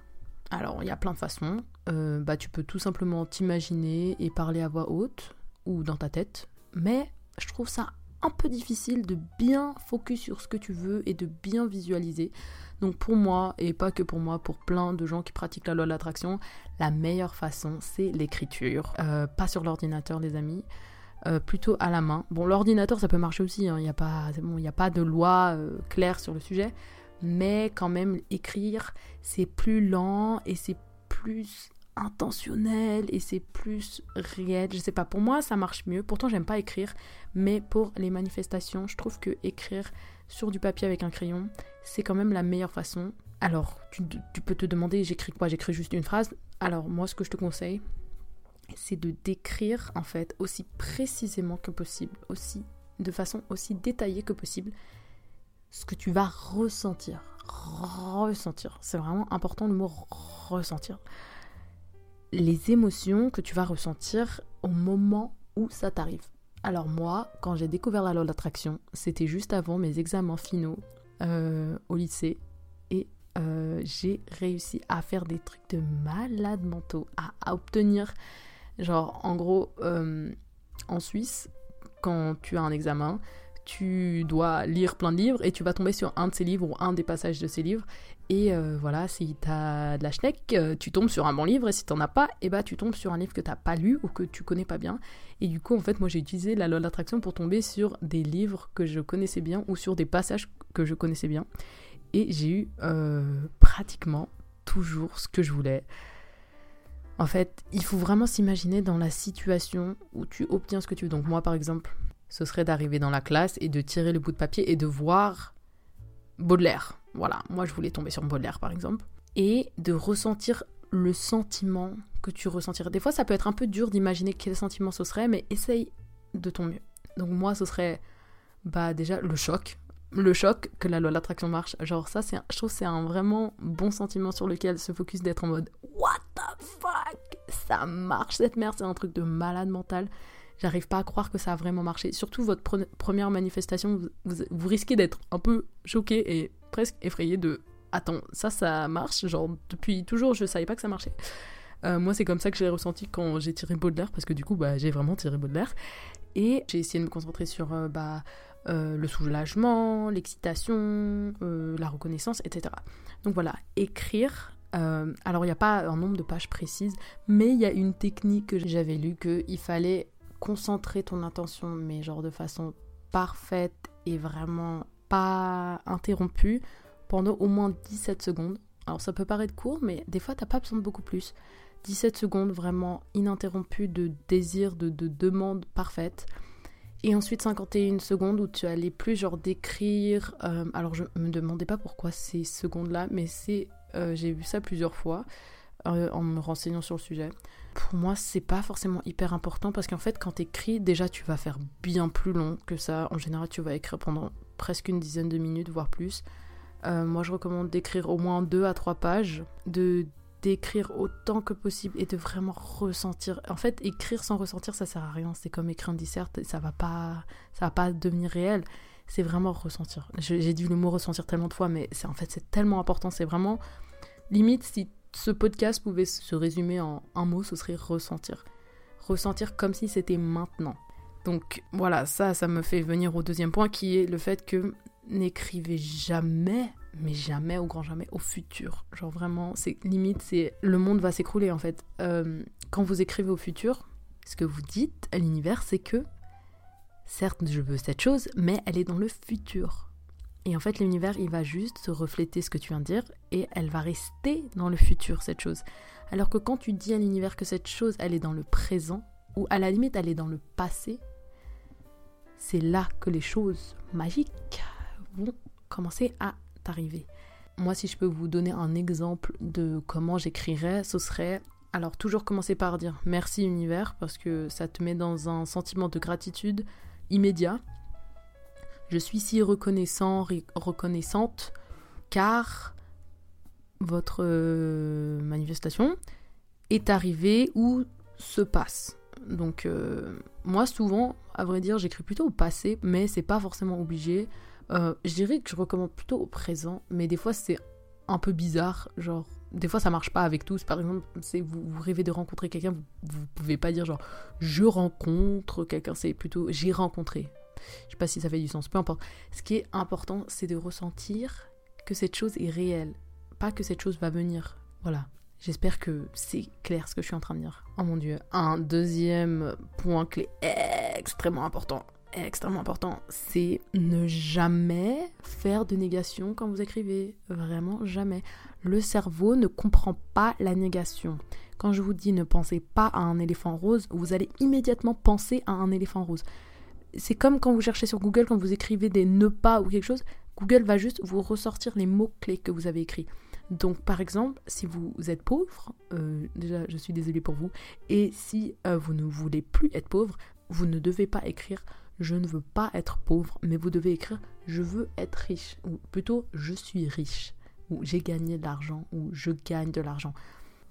S1: Alors, il y a plein de façons. Euh, bah, tu peux tout simplement t'imaginer et parler à voix haute ou dans ta tête, mais je trouve ça un peu difficile de bien focus sur ce que tu veux et de bien visualiser. Donc pour moi, et pas que pour moi, pour plein de gens qui pratiquent la loi de l'attraction, la meilleure façon, c'est l'écriture. Euh, pas sur l'ordinateur, les amis. Euh, plutôt à la main. Bon, l'ordinateur, ça peut marcher aussi. Il hein. n'y a, pas, bon, a pas de loi euh, claire sur le sujet. Mais quand même, écrire, c'est plus lent et c'est plus intentionnel et c'est plus réel. Je sais pas, pour moi ça marche mieux. Pourtant j'aime pas écrire, mais pour les manifestations, je trouve que écrire sur du papier avec un crayon, c'est quand même la meilleure façon. Alors, tu, peux te demander, j'écris quoi? J'écris juste une phrase. Alors moi, ce que je te conseille, c'est de décrire en fait aussi précisément que possible, aussi de façon aussi détaillée que possible, ce que tu vas ressentir. Ressentir, c'est vraiment important le mot ressentir les émotions que tu vas ressentir au moment où ça t'arrive. Alors moi, quand j'ai découvert la loi d'attraction, c'était juste avant mes examens finaux euh, au lycée. Et euh, j'ai réussi à faire des trucs de malade mentaux, à, obtenir, genre en gros, euh, en Suisse, quand tu as un examen, tu dois lire plein de livres et tu vas tomber sur un de ces livres ou un des passages de ces livres. Et euh, voilà, si tu as de la schneck, euh, tu tombes sur un bon livre et si t'en as pas, eh bah tu tombes sur un livre que t'as pas lu ou que tu connais pas bien. Et du coup, en fait, moi j'ai utilisé la loi d'attraction pour tomber sur des livres que je connaissais bien ou sur des passages que je connaissais bien. Et j'ai eu euh, pratiquement toujours ce que je voulais. En fait, il faut vraiment s'imaginer dans la situation où tu obtiens ce que tu veux. Donc moi, par exemple, ce serait d'arriver dans la classe et de tirer le bout de papier et de voir Baudelaire. Voilà, moi je voulais tomber sur Baudelaire par exemple. Et de ressentir le sentiment que tu ressentirais. Des fois ça peut être un peu dur d'imaginer quel sentiment ce serait, mais essaye de ton mieux. Donc moi ce serait bah déjà le choc. Le choc que la loi de l'attraction marche. Genre ça, c'est je trouve c'est un vraiment bon sentiment sur lequel se focus d'être en mode What the fuck? Ça marche cette merde, c'est un truc de malade mental. J'arrive pas à croire que ça a vraiment marché. Surtout votre première manifestation, vous, risquez d'être un peu choqué et presque effrayé de attends, ça, ça marche? Genre, depuis toujours, je savais pas que ça marchait. Euh, moi, c'est comme ça que j'ai ressenti quand j'ai tiré Baudelaire, parce que du coup, bah, j'ai vraiment tiré Baudelaire. Et j'ai essayé de me concentrer sur euh, bah, euh, le soulagement, l'excitation, la reconnaissance, etc. Donc voilà, écrire. alors, il n'y a pas un nombre de pages précises, mais il y a une technique que j'avais lue qu'il fallait concentrer ton attention, mais genre de façon parfaite et vraiment pas interrompue pendant au moins 17 secondes. Alors ça peut paraître court, mais des fois t'as pas besoin de beaucoup plus. 17 secondes vraiment ininterrompues de désir, de, de demande parfaite. Et ensuite 51 secondes où tu allais plus genre décrire. Euh, alors je me demandais pas pourquoi ces secondes-là, mais c'est euh, j'ai vu ça plusieurs fois euh, en me renseignant sur le sujet pour moi, c'est pas forcément hyper important parce qu'en fait, quand tu écris, déjà, tu vas faire bien plus long que ça. En général, tu vas écrire pendant presque une dizaine de minutes, voire plus. Euh, moi, je recommande d'écrire au moins deux à trois pages, de d'écrire autant que possible et de vraiment ressentir. En fait, écrire sans ressentir, ça sert à rien. C'est comme écrire un dissert, ça va pas, ça va pas devenir réel. C'est vraiment ressentir. J'ai dit le mot ressentir tellement de fois, mais c'est en fait c'est tellement important. C'est vraiment limite si ce podcast pouvait se résumer en un mot, ce serait ressentir. Ressentir comme si c'était maintenant. Donc voilà, ça, ça me fait venir au deuxième point qui est le fait que n'écrivez jamais, mais jamais, au grand jamais, au futur. Genre vraiment, c'est limite, c'est le monde va s'écrouler en fait. Euh, quand vous écrivez au futur, ce que vous dites à l'univers, c'est que certes, je veux cette chose, mais elle est dans le futur. Et en fait, l'univers, il va juste se refléter ce que tu viens de dire et elle va rester dans le futur, cette chose. Alors que quand tu dis à l'univers que cette chose, elle est dans le présent, ou à la limite, elle est dans le passé, c'est là que les choses magiques vont commencer à t'arriver. Moi, si je peux vous donner un exemple de comment j'écrirais, ce serait alors toujours commencer par dire merci univers parce que ça te met dans un sentiment de gratitude immédiat je suis si reconnaissant, reconnaissante car votre euh, manifestation est arrivée ou se passe. Donc euh, moi, souvent, à vrai dire, j'écris plutôt au passé, mais c'est pas forcément obligé. Euh, je dirais que je recommande plutôt au présent, mais des fois, c'est un peu bizarre. Genre, des fois, ça marche pas avec tous. Par exemple, c'est vous, rêvez de rencontrer quelqu'un, vous, vous pouvez pas dire genre je rencontre quelqu'un, c'est plutôt j'ai rencontré. Je sais pas si ça fait du sens, peu importe. Ce qui est important, c'est de ressentir que cette chose est réelle, pas que cette chose va venir. Voilà. J'espère que c'est clair ce que je suis en train de dire. Oh mon dieu. Un deuxième point clé extrêmement important, extrêmement important, c'est ne jamais faire de négation quand vous écrivez. Vraiment jamais. Le cerveau ne comprend pas la négation. Quand je vous dis ne pensez pas à un éléphant rose, vous allez immédiatement penser à un éléphant rose. C'est comme quand vous cherchez sur Google, quand vous écrivez des ne pas ou quelque chose, Google va juste vous ressortir les mots-clés que vous avez écrits. Donc, par exemple, si vous êtes pauvre, euh, déjà, je suis désolée pour vous, et si euh, vous ne voulez plus être pauvre, vous ne devez pas écrire je ne veux pas être pauvre, mais vous devez écrire je veux être riche, ou plutôt je suis riche, ou j'ai gagné de l'argent, ou je gagne de l'argent.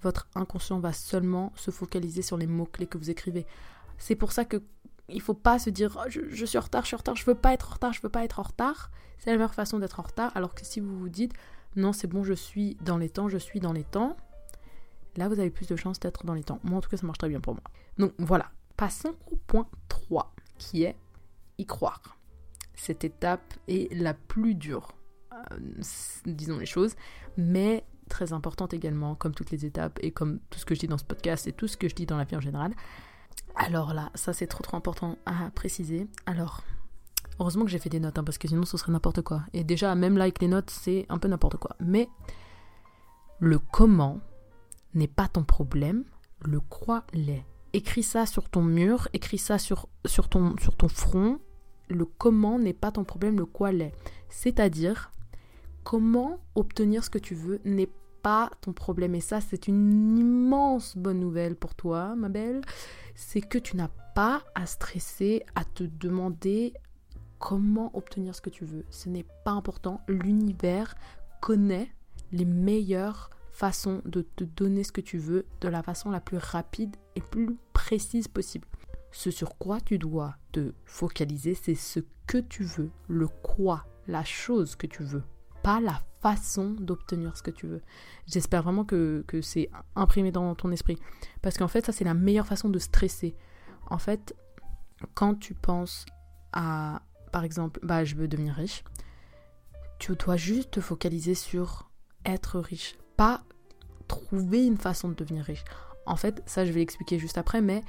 S1: Votre inconscient va seulement se focaliser sur les mots-clés que vous écrivez. C'est pour ça que il faut pas se dire oh, je, suis en retard, je suis en retard, je veux pas être en retard, je veux pas être en retard. C'est la meilleure façon d'être en retard. Alors que si vous vous dites non, c'est bon, je suis dans les temps, je suis dans les temps, là vous avez plus de chances d'être dans les temps. Moi en tout cas, ça marche très bien pour moi. Donc voilà. Passons au point 3 qui est y croire. Cette étape est la plus dure, euh, disons les choses, mais très importante également, comme toutes les étapes et comme tout ce que je dis dans ce podcast et tout ce que je dis dans la vie en général. Alors là, ça c'est trop trop important à préciser. Alors, heureusement que j'ai fait des notes, hein, parce que sinon ce serait n'importe quoi. Et déjà, même là avec les notes, c'est un peu n'importe quoi. Mais le comment n'est pas ton problème, le quoi l'est. Écris ça sur ton mur, écris ça sur, ton, sur ton front. Le comment n'est pas ton problème, le quoi l'est. C'est-à-dire, comment obtenir ce que tu veux n'est pas ton problème. Et ça, c'est une immense bonne nouvelle pour toi, ma belle c'est que tu n'as pas à stresser, à te demander comment obtenir ce que tu veux. Ce n'est pas important. L'univers connaît les meilleures façons de te donner ce que tu veux de la façon la plus rapide et plus précise possible. Ce sur quoi tu dois te focaliser, c'est ce que tu veux, le quoi, la chose que tu veux, pas la façon d'obtenir ce que tu veux. J'espère vraiment que, c'est imprimé dans ton esprit. Parce qu'en fait, ça, c'est la meilleure façon de stresser. En fait, quand tu penses à, par exemple, bah, je veux devenir riche, tu dois juste te focaliser sur être riche, pas trouver une façon de devenir riche. En fait, ça, je vais l'expliquer juste après, mais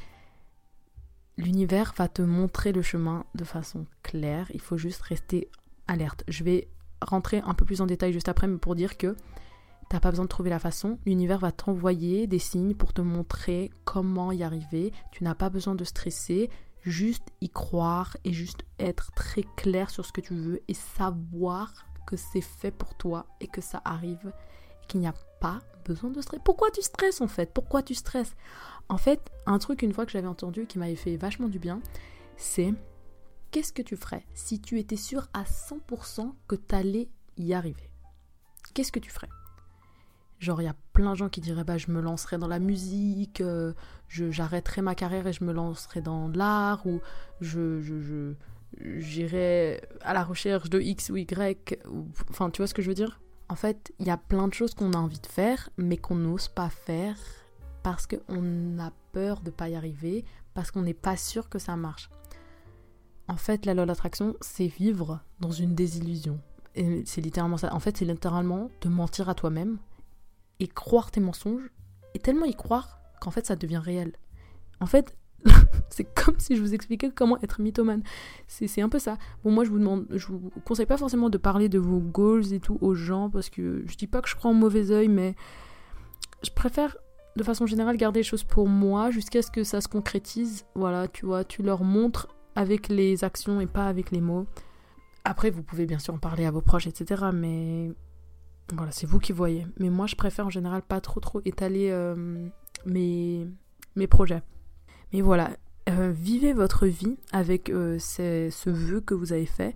S1: l'univers va te montrer le chemin de façon claire. Il faut juste rester alerte. Je vais rentrer un peu plus en détail juste après, mais pour dire que t'as pas besoin de trouver la façon. L'univers va t'envoyer des signes pour te montrer comment y arriver. Tu n'as pas besoin de stresser, juste y croire et juste être très clair sur ce que tu veux et savoir que c'est fait pour toi et que ça arrive et qu'il n'y a pas besoin de stresser. Pourquoi tu stresses en fait? Pourquoi tu stresses? En fait, un truc une fois que j'avais entendu qui m'avait fait vachement du bien, c'est qu'est-ce que tu ferais si tu étais sûr à 100% que tu allais y arriver? Qu'est-ce que tu ferais? Genre, il y a plein de gens qui diraient bah, je me lancerai dans la musique, euh, j'arrêterai ma carrière et je me lancerai dans l'art, ou je, je, j'irai à la recherche de X ou Y. Enfin, tu vois ce que je veux dire? En fait, il y a plein de choses qu'on a envie de faire, mais qu'on n'ose pas faire parce qu'on a peur de pas y arriver, parce qu'on n'est pas sûr que ça marche. En fait, la loi d'attraction, c'est vivre dans une désillusion. Et c'est littéralement ça. En fait, c'est littéralement te mentir à toi-même et croire tes mensonges et tellement y croire qu'en fait, ça devient réel. En fait, [LAUGHS] c'est comme si je vous expliquais comment être mythomane. C'est un peu ça. Bon, moi, je vous demande, je vous conseille pas forcément de parler de vos goals et tout aux gens parce que je dis pas que je crois en mauvais oeil, mais je préfère de façon générale garder les choses pour moi jusqu'à ce que ça se concrétise. Voilà, tu vois, tu leur montres avec les actions et pas avec les mots. Après, vous pouvez bien sûr en parler à vos proches, etc. Mais voilà, c'est vous qui voyez. Mais moi, je préfère en général pas trop trop étaler euh, mes, projets. Mais voilà, euh, vivez votre vie avec euh, ce vœu que vous avez fait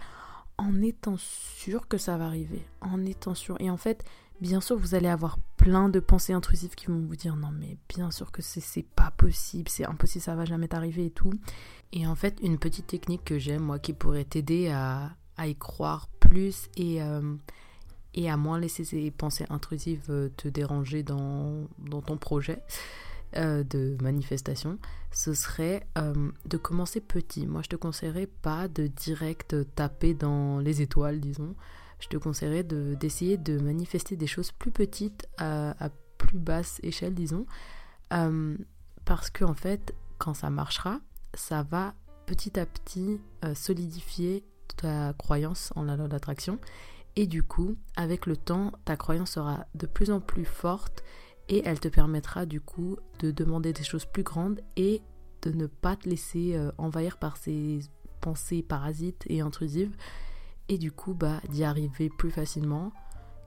S1: en étant sûr que ça va arriver. En étant sûr. Et en fait, bien sûr, vous allez avoir plein de pensées intrusives qui vont vous dire non mais bien sûr que c'est pas possible, c'est impossible, ça va jamais t'arriver et tout. Et en fait, une petite technique que j'aime, moi, qui pourrait t'aider à, y croire plus et, euh, et à moins laisser ces pensées intrusives euh, te déranger dans, dans ton projet euh, de manifestation, ce serait de commencer petit. Moi, je te conseillerais pas de direct taper dans les étoiles, disons. Je te conseillerais d'essayer de, manifester des choses plus petites à, plus basse échelle, disons. parce que, en fait, quand ça marchera, ça va petit à petit euh, solidifier ta croyance en la loi d'attraction. Et du coup, avec le temps, ta croyance sera de plus en plus forte et elle te permettra du coup de demander des choses plus grandes et de ne pas te laisser euh, envahir par ces pensées parasites et intrusives et du coup bah d'y arriver plus facilement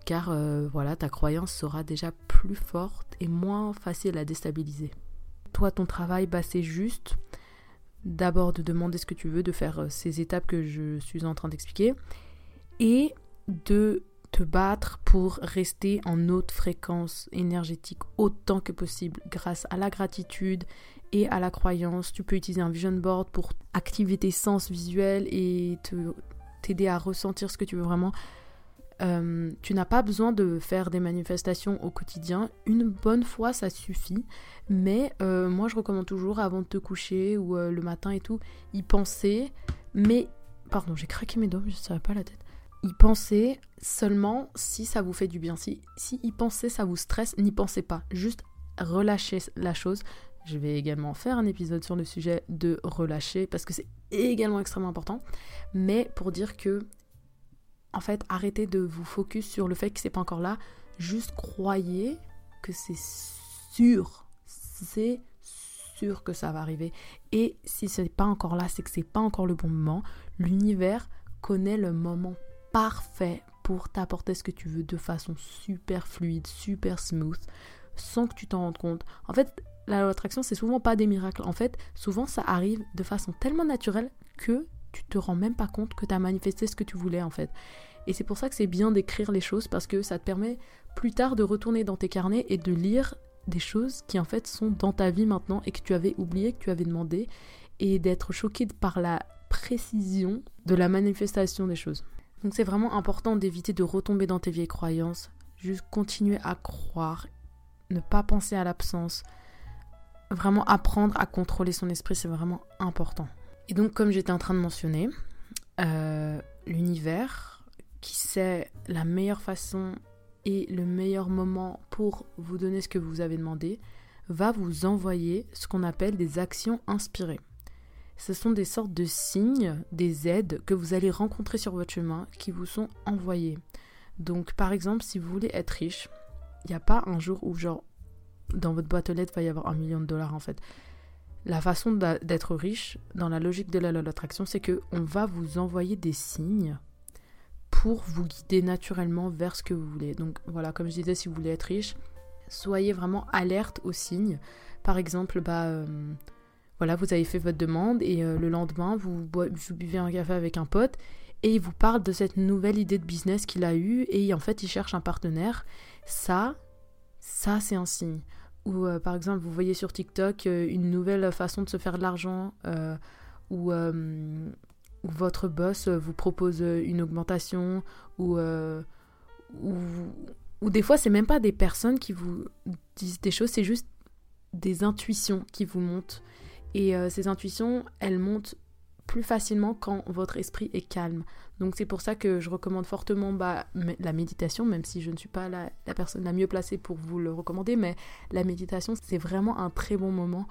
S1: car euh, voilà ta croyance sera déjà plus forte et moins facile à déstabiliser. Toi ton travail bah c'est juste d'abord de demander ce que tu veux, de faire euh, ces étapes que je suis en train d'expliquer, et de te battre pour rester en haute fréquence énergétique autant que possible grâce à la gratitude et à la croyance. Tu peux utiliser un vision board pour activer tes sens visuels et t'aider à ressentir ce que tu veux vraiment. Euh, tu n'as pas besoin de faire des manifestations au quotidien. Une bonne fois, ça suffit. Mais euh, moi, je recommande toujours, avant de te coucher ou euh, le matin et tout, y penser. Mais, pardon, j'ai craqué mes doigts, je ne savais pas la tête. Y penser seulement si ça vous fait du bien. Si, si y penser, ça vous stresse, n'y pensez pas. Juste relâchez la chose. Je vais également faire un épisode sur le sujet de relâcher parce que c'est également extrêmement important. Mais pour dire que en fait, arrêtez de vous focus sur le fait que c'est pas encore là. Juste croyez que c'est sûr. C'est sûr que ça va arriver. Et si ce n'est pas encore là, c'est que c'est pas encore le bon moment. L'univers connaît le moment parfait pour t'apporter ce que tu veux de façon super fluide, super smooth, sans que tu t'en rendes compte. En fait, la loi d'attraction, c'est souvent pas des miracles. En fait, souvent ça arrive de façon tellement naturelle que tu te rends même pas compte que tu as manifesté ce que tu voulais en fait. Et c'est pour ça que c'est bien d'écrire les choses parce que ça te permet plus tard de retourner dans tes carnets et de lire des choses qui en fait sont dans ta vie maintenant et que tu avais oublié, que tu avais demandé et d'être choqué par la précision de la manifestation des choses. Donc c'est vraiment important d'éviter de retomber dans tes vieilles croyances, juste continuer à croire, ne pas penser à l'absence, vraiment apprendre à contrôler son esprit, c'est vraiment important. Et donc, comme j'étais en train de mentionner, euh, l'univers qui sait la meilleure façon et le meilleur moment pour vous donner ce que vous avez demandé, va vous envoyer ce qu'on appelle des actions inspirées. Ce sont des sortes de signes, des aides que vous allez rencontrer sur votre chemin qui vous sont envoyés. Donc par exemple, si vous voulez être riche, il n'y a pas un jour où genre dans votre boîte aux lettres va y avoir un million de dollars en fait la façon d'être riche, dans la logique de la loi d'attraction, c'est que on va vous envoyer des signes pour vous guider naturellement vers ce que vous voulez. Donc voilà, comme je disais, si vous voulez être riche, soyez vraiment alerte aux signes. Par exemple, bah euh, voilà, vous avez fait votre demande et euh, le lendemain, vous, vous buvez un café avec un pote et il vous parle de cette nouvelle idée de business qu'il a eue et en fait, il cherche un partenaire. Ça, ça c'est un signe ou euh, par exemple vous voyez sur TikTok euh, une nouvelle façon de se faire de l'argent euh, ou, votre boss vous propose une augmentation ou, ou, ou des fois c'est même pas des personnes qui vous disent des choses, c'est juste des intuitions qui vous montent. Et ces intuitions, elles montent plus facilement quand votre esprit est calme. Donc c'est pour ça que je recommande fortement bah, la méditation, même si je ne suis pas la, personne la mieux placée pour vous le recommander, mais la méditation, c'est vraiment un très bon moment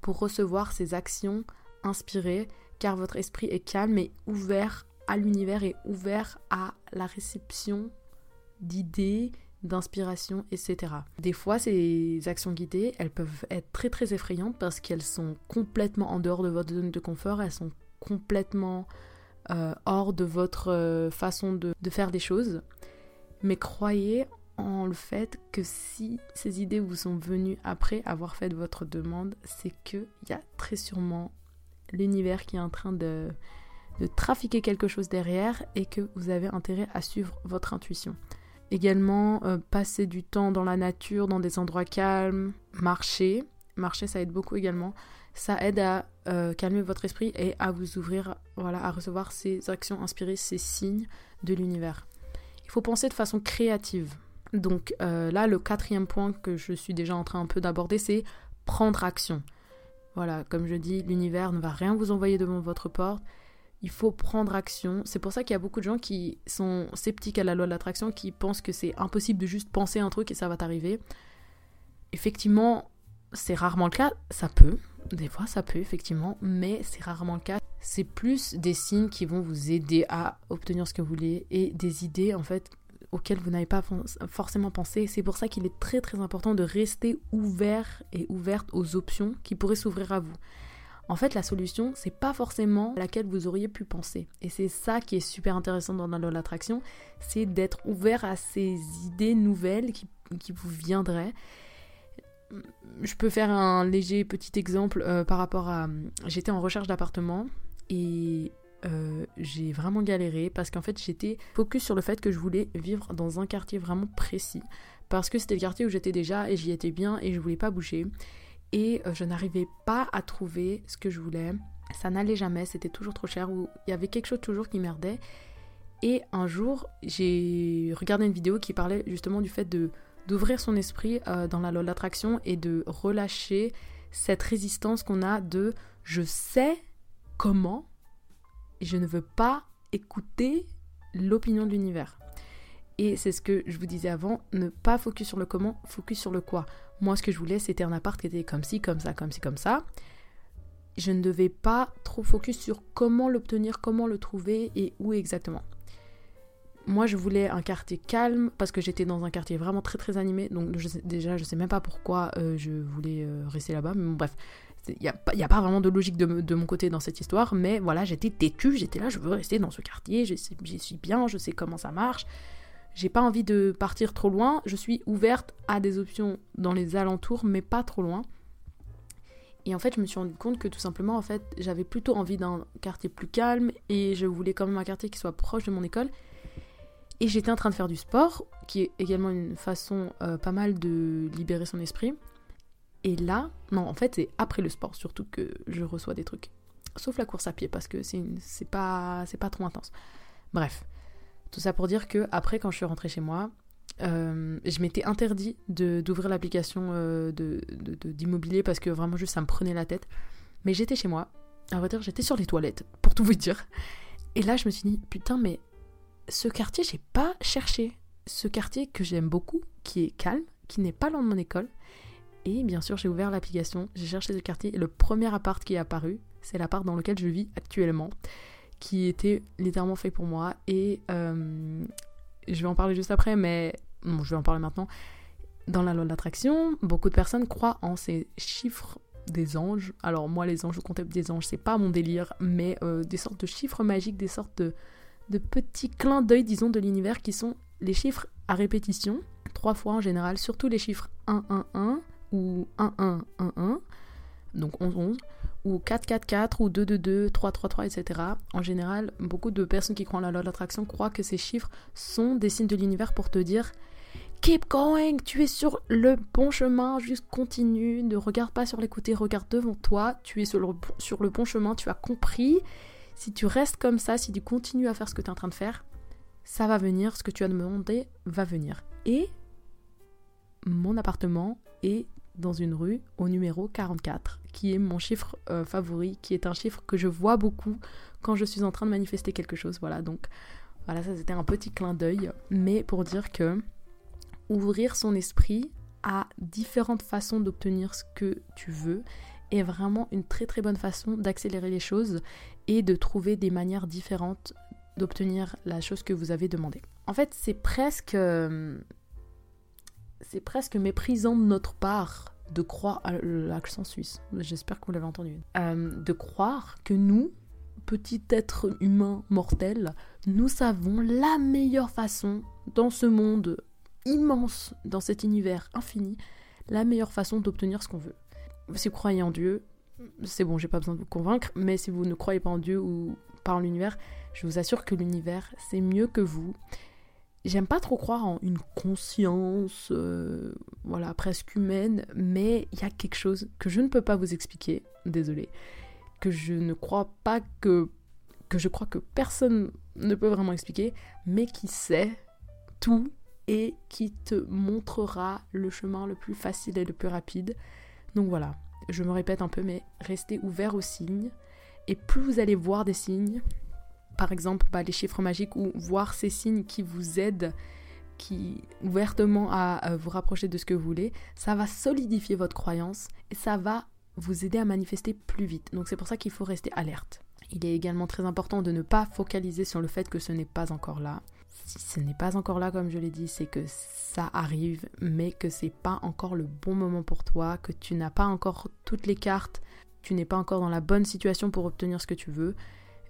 S1: pour recevoir ces actions inspirées, car votre esprit est calme et ouvert à l'univers et ouvert à la réception d'idées, d'inspiration, etc. Des fois, ces actions guidées, elles peuvent être très très effrayantes parce qu'elles sont complètement en dehors de votre zone de confort, elles sont complètement euh, hors de votre euh, façon de, faire des choses. Mais croyez en le fait que si ces idées vous sont venues après avoir fait votre demande, c'est qu'il y a très sûrement l'univers qui est en train de, de trafiquer quelque chose derrière et que vous avez intérêt à suivre votre intuition. Également, euh, passer du temps dans la nature, dans des endroits calmes, marcher. Marcher, ça aide beaucoup également. Ça aide à euh, calmer votre esprit et à vous ouvrir, voilà, à recevoir ces actions inspirées, ces signes de l'univers. Il faut penser de façon créative. Donc euh, là, le quatrième point que je suis déjà en train un peu d'aborder, c'est prendre action. Voilà, comme je dis, l'univers ne va rien vous envoyer devant votre porte. Il faut prendre action. C'est pour ça qu'il y a beaucoup de gens qui sont sceptiques à la loi de l'attraction, qui pensent que c'est impossible de juste penser un truc et ça va t'arriver. Effectivement, c'est rarement le cas. Ça peut. Des fois, ça peut, effectivement. Mais c'est rarement le cas. C'est plus des signes qui vont vous aider à obtenir ce que vous voulez et des idées, en fait, auxquelles vous n'avez pas forcément pensé. C'est pour ça qu'il est très très important de rester ouvert et ouverte aux options qui pourraient s'ouvrir à vous. En fait, la solution, c'est pas forcément laquelle vous auriez pu penser. Et c'est ça qui est super intéressant dans la loi de l'attraction, c'est d'être ouvert à ces idées nouvelles qui, qui, vous viendraient. Je peux faire un léger petit exemple euh, par rapport à... J'étais en recherche d'appartement et euh, j'ai vraiment galéré parce qu'en fait j'étais focus sur le fait que je voulais vivre dans un quartier vraiment précis parce que c'était le quartier où j'étais déjà et j'y étais bien et je voulais pas bouger et euh, je n'arrivais pas à trouver ce que je voulais. Ça n'allait jamais, c'était toujours trop cher ou il y avait quelque chose toujours qui merdait. Et un jour, j'ai regardé une vidéo qui parlait justement du fait de d'ouvrir son esprit euh, dans la loi d'attraction et de relâcher cette résistance qu'on a de je sais comment je ne veux pas écouter l'opinion de l'univers. Et c'est ce que je vous disais avant, ne pas focus sur le comment, focus sur le quoi. Moi, ce que je voulais, c'était un appart qui était comme ci, comme ça, comme ci, comme ça. Je ne devais pas trop focus sur comment l'obtenir, comment le trouver et où exactement. Moi, je voulais un quartier calme parce que j'étais dans un quartier vraiment très très animé. Donc déjà, je sais même pas pourquoi euh, je voulais euh, rester là-bas. Mais bon, bref, il n'y a, a, pas vraiment de logique de, de, mon côté dans cette histoire, mais voilà, j'étais têtue, j'étais là, je veux rester dans ce quartier, j'y suis bien, je sais comment ça marche. J'ai pas envie de partir trop loin, je suis ouverte à des options dans les alentours, mais pas trop loin. Et en fait, je me suis rendu compte que tout simplement, en fait, j'avais plutôt envie d'un quartier plus calme et je voulais quand même un quartier qui soit proche de mon école. Et j'étais en train de faire du sport, qui est également une façon euh, pas mal de libérer son esprit. Et là, non, en fait, c'est après le sport surtout que je reçois des trucs. Sauf la course à pied parce que c'est pas, pas trop intense. Bref, tout ça pour dire que après, quand je suis rentrée chez moi, euh, je m'étais interdit d'ouvrir l'application euh, d'immobilier parce que vraiment juste ça me prenait la tête. Mais j'étais chez moi, à vrai dire, j'étais sur les toilettes, pour tout vous dire. Et là, je me suis dit, putain, mais ce quartier, j'ai pas cherché. Ce quartier que j'aime beaucoup, qui est calme, qui n'est pas loin de mon école, et bien sûr, j'ai ouvert l'application, j'ai cherché ce quartier et le premier appart qui est apparu, c'est l'appart dans lequel je vis actuellement, qui était littéralement fait pour moi. Et euh, je vais en parler juste après, mais bon, je vais en parler maintenant. Dans la loi de l'attraction, beaucoup de personnes croient en ces chiffres des anges. Alors moi, les anges, le concept des anges, c'est pas mon délire, mais euh, des sortes de chiffres magiques, des sortes de, de petits clins d'œil, disons, de l'univers qui sont les chiffres à répétition, trois fois en général, surtout les chiffres 1, 1, 1, ou 1-1-1-1, donc 11-11, ou 4-4-4, ou 2-2-2, 3-3-3, etc. En général, beaucoup de personnes qui croient en la loi de l'attraction croient que ces chiffres sont des signes de l'univers pour te dire Keep going, tu es sur le bon chemin, juste continue, ne regarde pas sur les côtés, regarde devant toi, tu es sur le, sur le bon chemin, tu as compris. Si tu restes comme ça, si tu continues à faire ce que tu es en train de faire, ça va venir, ce que tu as demandé va venir. Et mon appartement est dans une rue au numéro 44, qui est mon chiffre euh, favori, qui est un chiffre que je vois beaucoup quand je suis en train de manifester quelque chose. Voilà, donc voilà, ça c'était un petit clin d'œil, mais pour dire que ouvrir son esprit à différentes façons d'obtenir ce que tu veux est vraiment une très très bonne façon d'accélérer les choses et de trouver des manières différentes d'obtenir la chose que vous avez demandé. En fait, c'est presque euh, c'est presque méprisant de notre part de croire à l'accent suisse. J'espère que vous l'avez entendu. Euh, de croire que nous, petits êtres humains mortels, nous savons la meilleure façon dans ce monde immense, dans cet univers infini, la meilleure façon d'obtenir ce qu'on veut. Si vous croyez en Dieu, c'est bon, j'ai pas besoin de vous convaincre, mais si vous ne croyez pas en Dieu ou pas en l'univers, je vous assure que l'univers, c'est mieux que vous j'aime pas trop croire en une conscience, euh, voilà, presque humaine, mais il y a quelque chose que je ne peux pas vous expliquer, désolé, que je ne crois pas que, que je crois que personne ne peut vraiment expliquer, mais qui sait tout et qui te montrera le chemin le plus facile et le plus rapide. Donc voilà, je me répète un peu, mais restez ouvert aux signes. Et plus vous allez voir des signes, par exemple bah, les chiffres magiques ou voir ces signes qui vous aident qui ouvertement à, vous rapprocher de ce que vous voulez, ça va solidifier votre croyance et ça va vous aider à manifester plus vite. Donc c'est pour ça qu'il faut rester alerte. Il est également très important de ne pas focaliser sur le fait que ce n'est pas encore là. Si ce n'est pas encore là, comme je l'ai dit, c'est que ça arrive, mais que c'est pas encore le bon moment pour toi, que tu n'as pas encore toutes les cartes, tu n'es pas encore dans la bonne situation pour obtenir ce que tu veux.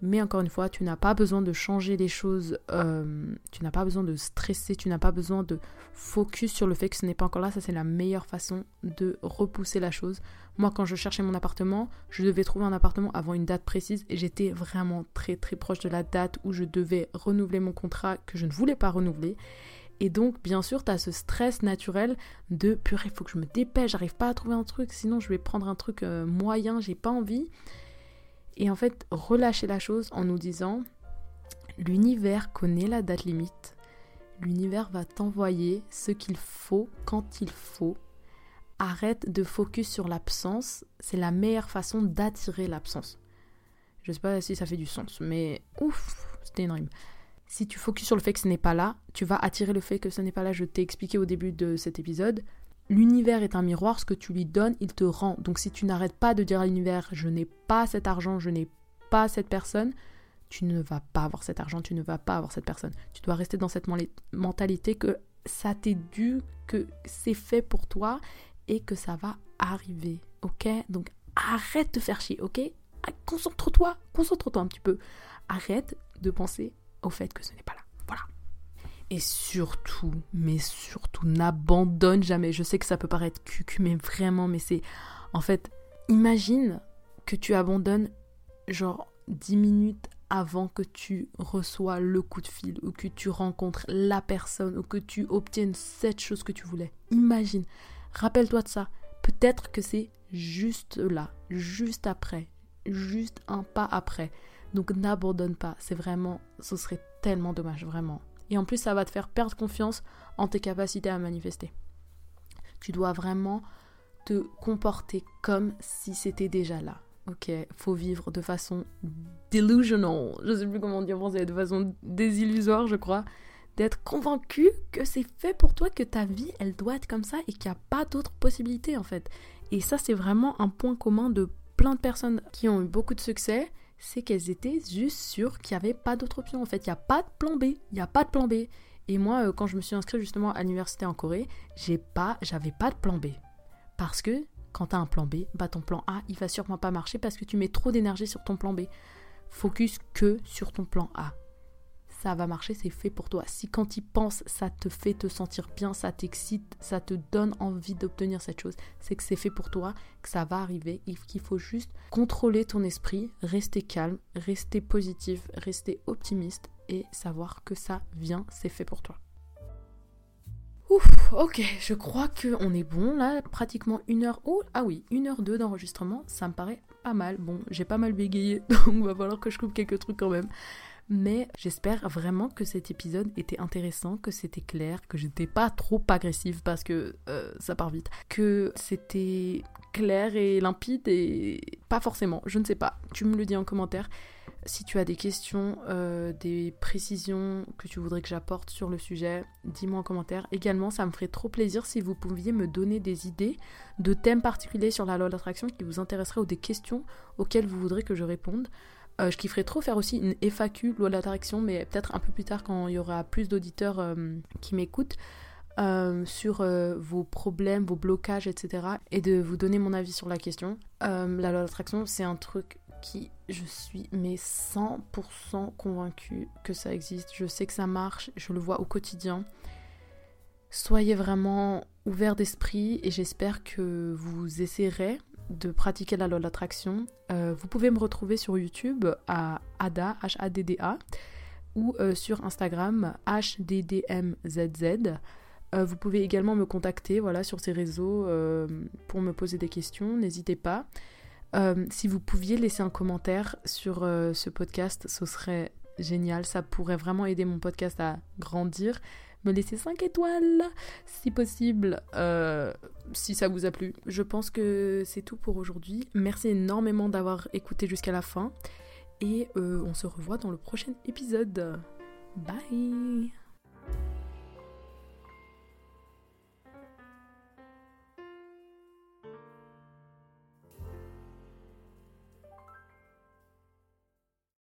S1: Mais encore une fois, tu n'as pas besoin de changer les choses, euh, tu n'as pas besoin de stresser, tu n'as pas besoin de focus sur le fait que ce n'est pas encore là. Ça, c'est la meilleure façon de repousser la chose. Moi, quand je cherchais mon appartement, je devais trouver un appartement avant une date précise et j'étais vraiment très très proche de la date où je devais renouveler mon contrat que je ne voulais pas renouveler. Et donc, bien sûr, tu as ce stress naturel de purée, il faut que je me dépêche, j'arrive pas à trouver un truc, sinon je vais prendre un truc euh, moyen, j'ai pas envie. Et en fait, relâcher la chose en nous disant, l'univers connaît la date limite, l'univers va t'envoyer ce qu'il faut quand il faut. Arrête de focus sur l'absence, c'est la meilleure façon d'attirer l'absence. Je sais pas si ça fait du sens, mais ouf, c'était une rime. Si tu focuses sur le fait que ce n'est pas là, tu vas attirer le fait que ce n'est pas là. Je t'ai expliqué au début de cet épisode. L'univers est un miroir, ce que tu lui donnes, il te rend. Donc si tu n'arrêtes pas de dire à l'univers, je n'ai pas cet argent, je n'ai pas cette personne, tu ne vas pas avoir cet argent, tu ne vas pas avoir cette personne. Tu dois rester dans cette mentalité que ça t'est dû, que c'est fait pour toi et que ça va arriver. Ok? Donc arrête de faire chier, ok? Concentre-toi, concentre-toi un petit peu. Arrête de penser au fait que ce n'est pas. Et surtout, mais surtout, n'abandonne jamais. Je sais que ça peut paraître cucu, mais vraiment, mais c'est. En fait, imagine que tu abandonnes genre 10 minutes avant que tu reçois le coup de fil ou que tu rencontres la personne ou que tu obtiennes cette chose que tu voulais. Imagine. Rappelle-toi de ça. Peut-être que c'est juste là, juste après, juste un pas après. Donc n'abandonne pas. C'est vraiment, ce serait tellement dommage, vraiment. Et en plus, ça va te faire perdre confiance en tes capacités à manifester. Tu dois vraiment te comporter comme si c'était déjà là. Ok, faut vivre de façon delusional, je sais plus comment dire en français, de façon désillusoire, je crois, d'être convaincu que c'est fait pour toi, que ta vie, elle doit être comme ça et qu'il n'y a pas d'autres possibilités en fait. Et ça, c'est vraiment un point commun de plein de personnes qui ont eu beaucoup de succès c'est qu'elles étaient juste sûres qu'il n'y avait pas d'autre option. En fait, il n'y a pas de plan B. Il n'y a pas de plan B. Et moi, euh, quand je me suis inscrite justement à l'université en Corée, j'ai pas, j'avais pas de plan B. Parce que quand tu as un plan B, bah ton plan A, il va sûrement pas marcher parce que tu mets trop d'énergie sur ton plan B. Focus que sur ton plan A ça va marcher, c'est fait pour toi. Si quand tu penses, ça te fait te sentir bien, ça t'excite, ça te donne envie d'obtenir cette chose, c'est que c'est fait pour toi, que ça va arriver qu'il faut juste contrôler ton esprit, rester calme, rester positif, rester optimiste et savoir que ça vient, c'est fait pour toi. Ouf, ok, je crois qu'on est bon là, pratiquement une heure. Oh, ah oui, une heure deux d'enregistrement, ça me paraît pas mal. Bon, j'ai pas mal bégayé, [LAUGHS] donc va falloir que je coupe quelques trucs quand même. Mais j'espère vraiment que cet épisode était intéressant, que c'était clair, que j'étais pas trop agressive parce que euh, ça part vite, que c'était clair et limpide et pas forcément, je ne sais pas. Tu me le dis en commentaire. Si tu as des questions, euh, des précisions que tu voudrais que j'apporte sur le sujet, dis-moi en commentaire. Également, ça me ferait trop plaisir si vous pouviez me donner des idées de thèmes particuliers sur la loi d'attraction qui vous intéresseraient ou des questions auxquelles vous voudrez que je réponde. Euh, je kifferais trop faire aussi une FAQ, loi de l'attraction, mais peut-être un peu plus tard quand il y aura plus d'auditeurs euh, qui m'écoutent. Euh, sur vos problèmes, vos blocages, etc. Et de vous donner mon avis sur la question. la loi de l'attraction, c'est un truc qui, je suis mais 100% convaincue que ça existe. Je sais que ça marche, je le vois au quotidien. Soyez vraiment ouverts d'esprit et j'espère que vous essayerez de pratiquer la loi de l'attraction, euh, vous pouvez me retrouver sur YouTube à Ada, H-A-D-D-A. ou sur Instagram HDDMZZ. vous pouvez également me contacter voilà, sur ces réseaux pour me poser des questions, n'hésitez pas. si vous pouviez laisser un commentaire sur ce podcast, ce serait génial, ça pourrait vraiment aider mon podcast à grandir. Me laisser 5 étoiles si possible, euh, si ça vous a plu. Je pense que c'est tout pour aujourd'hui. Merci énormément d'avoir écouté jusqu'à la fin. Et euh, on se revoit dans le prochain épisode. Bye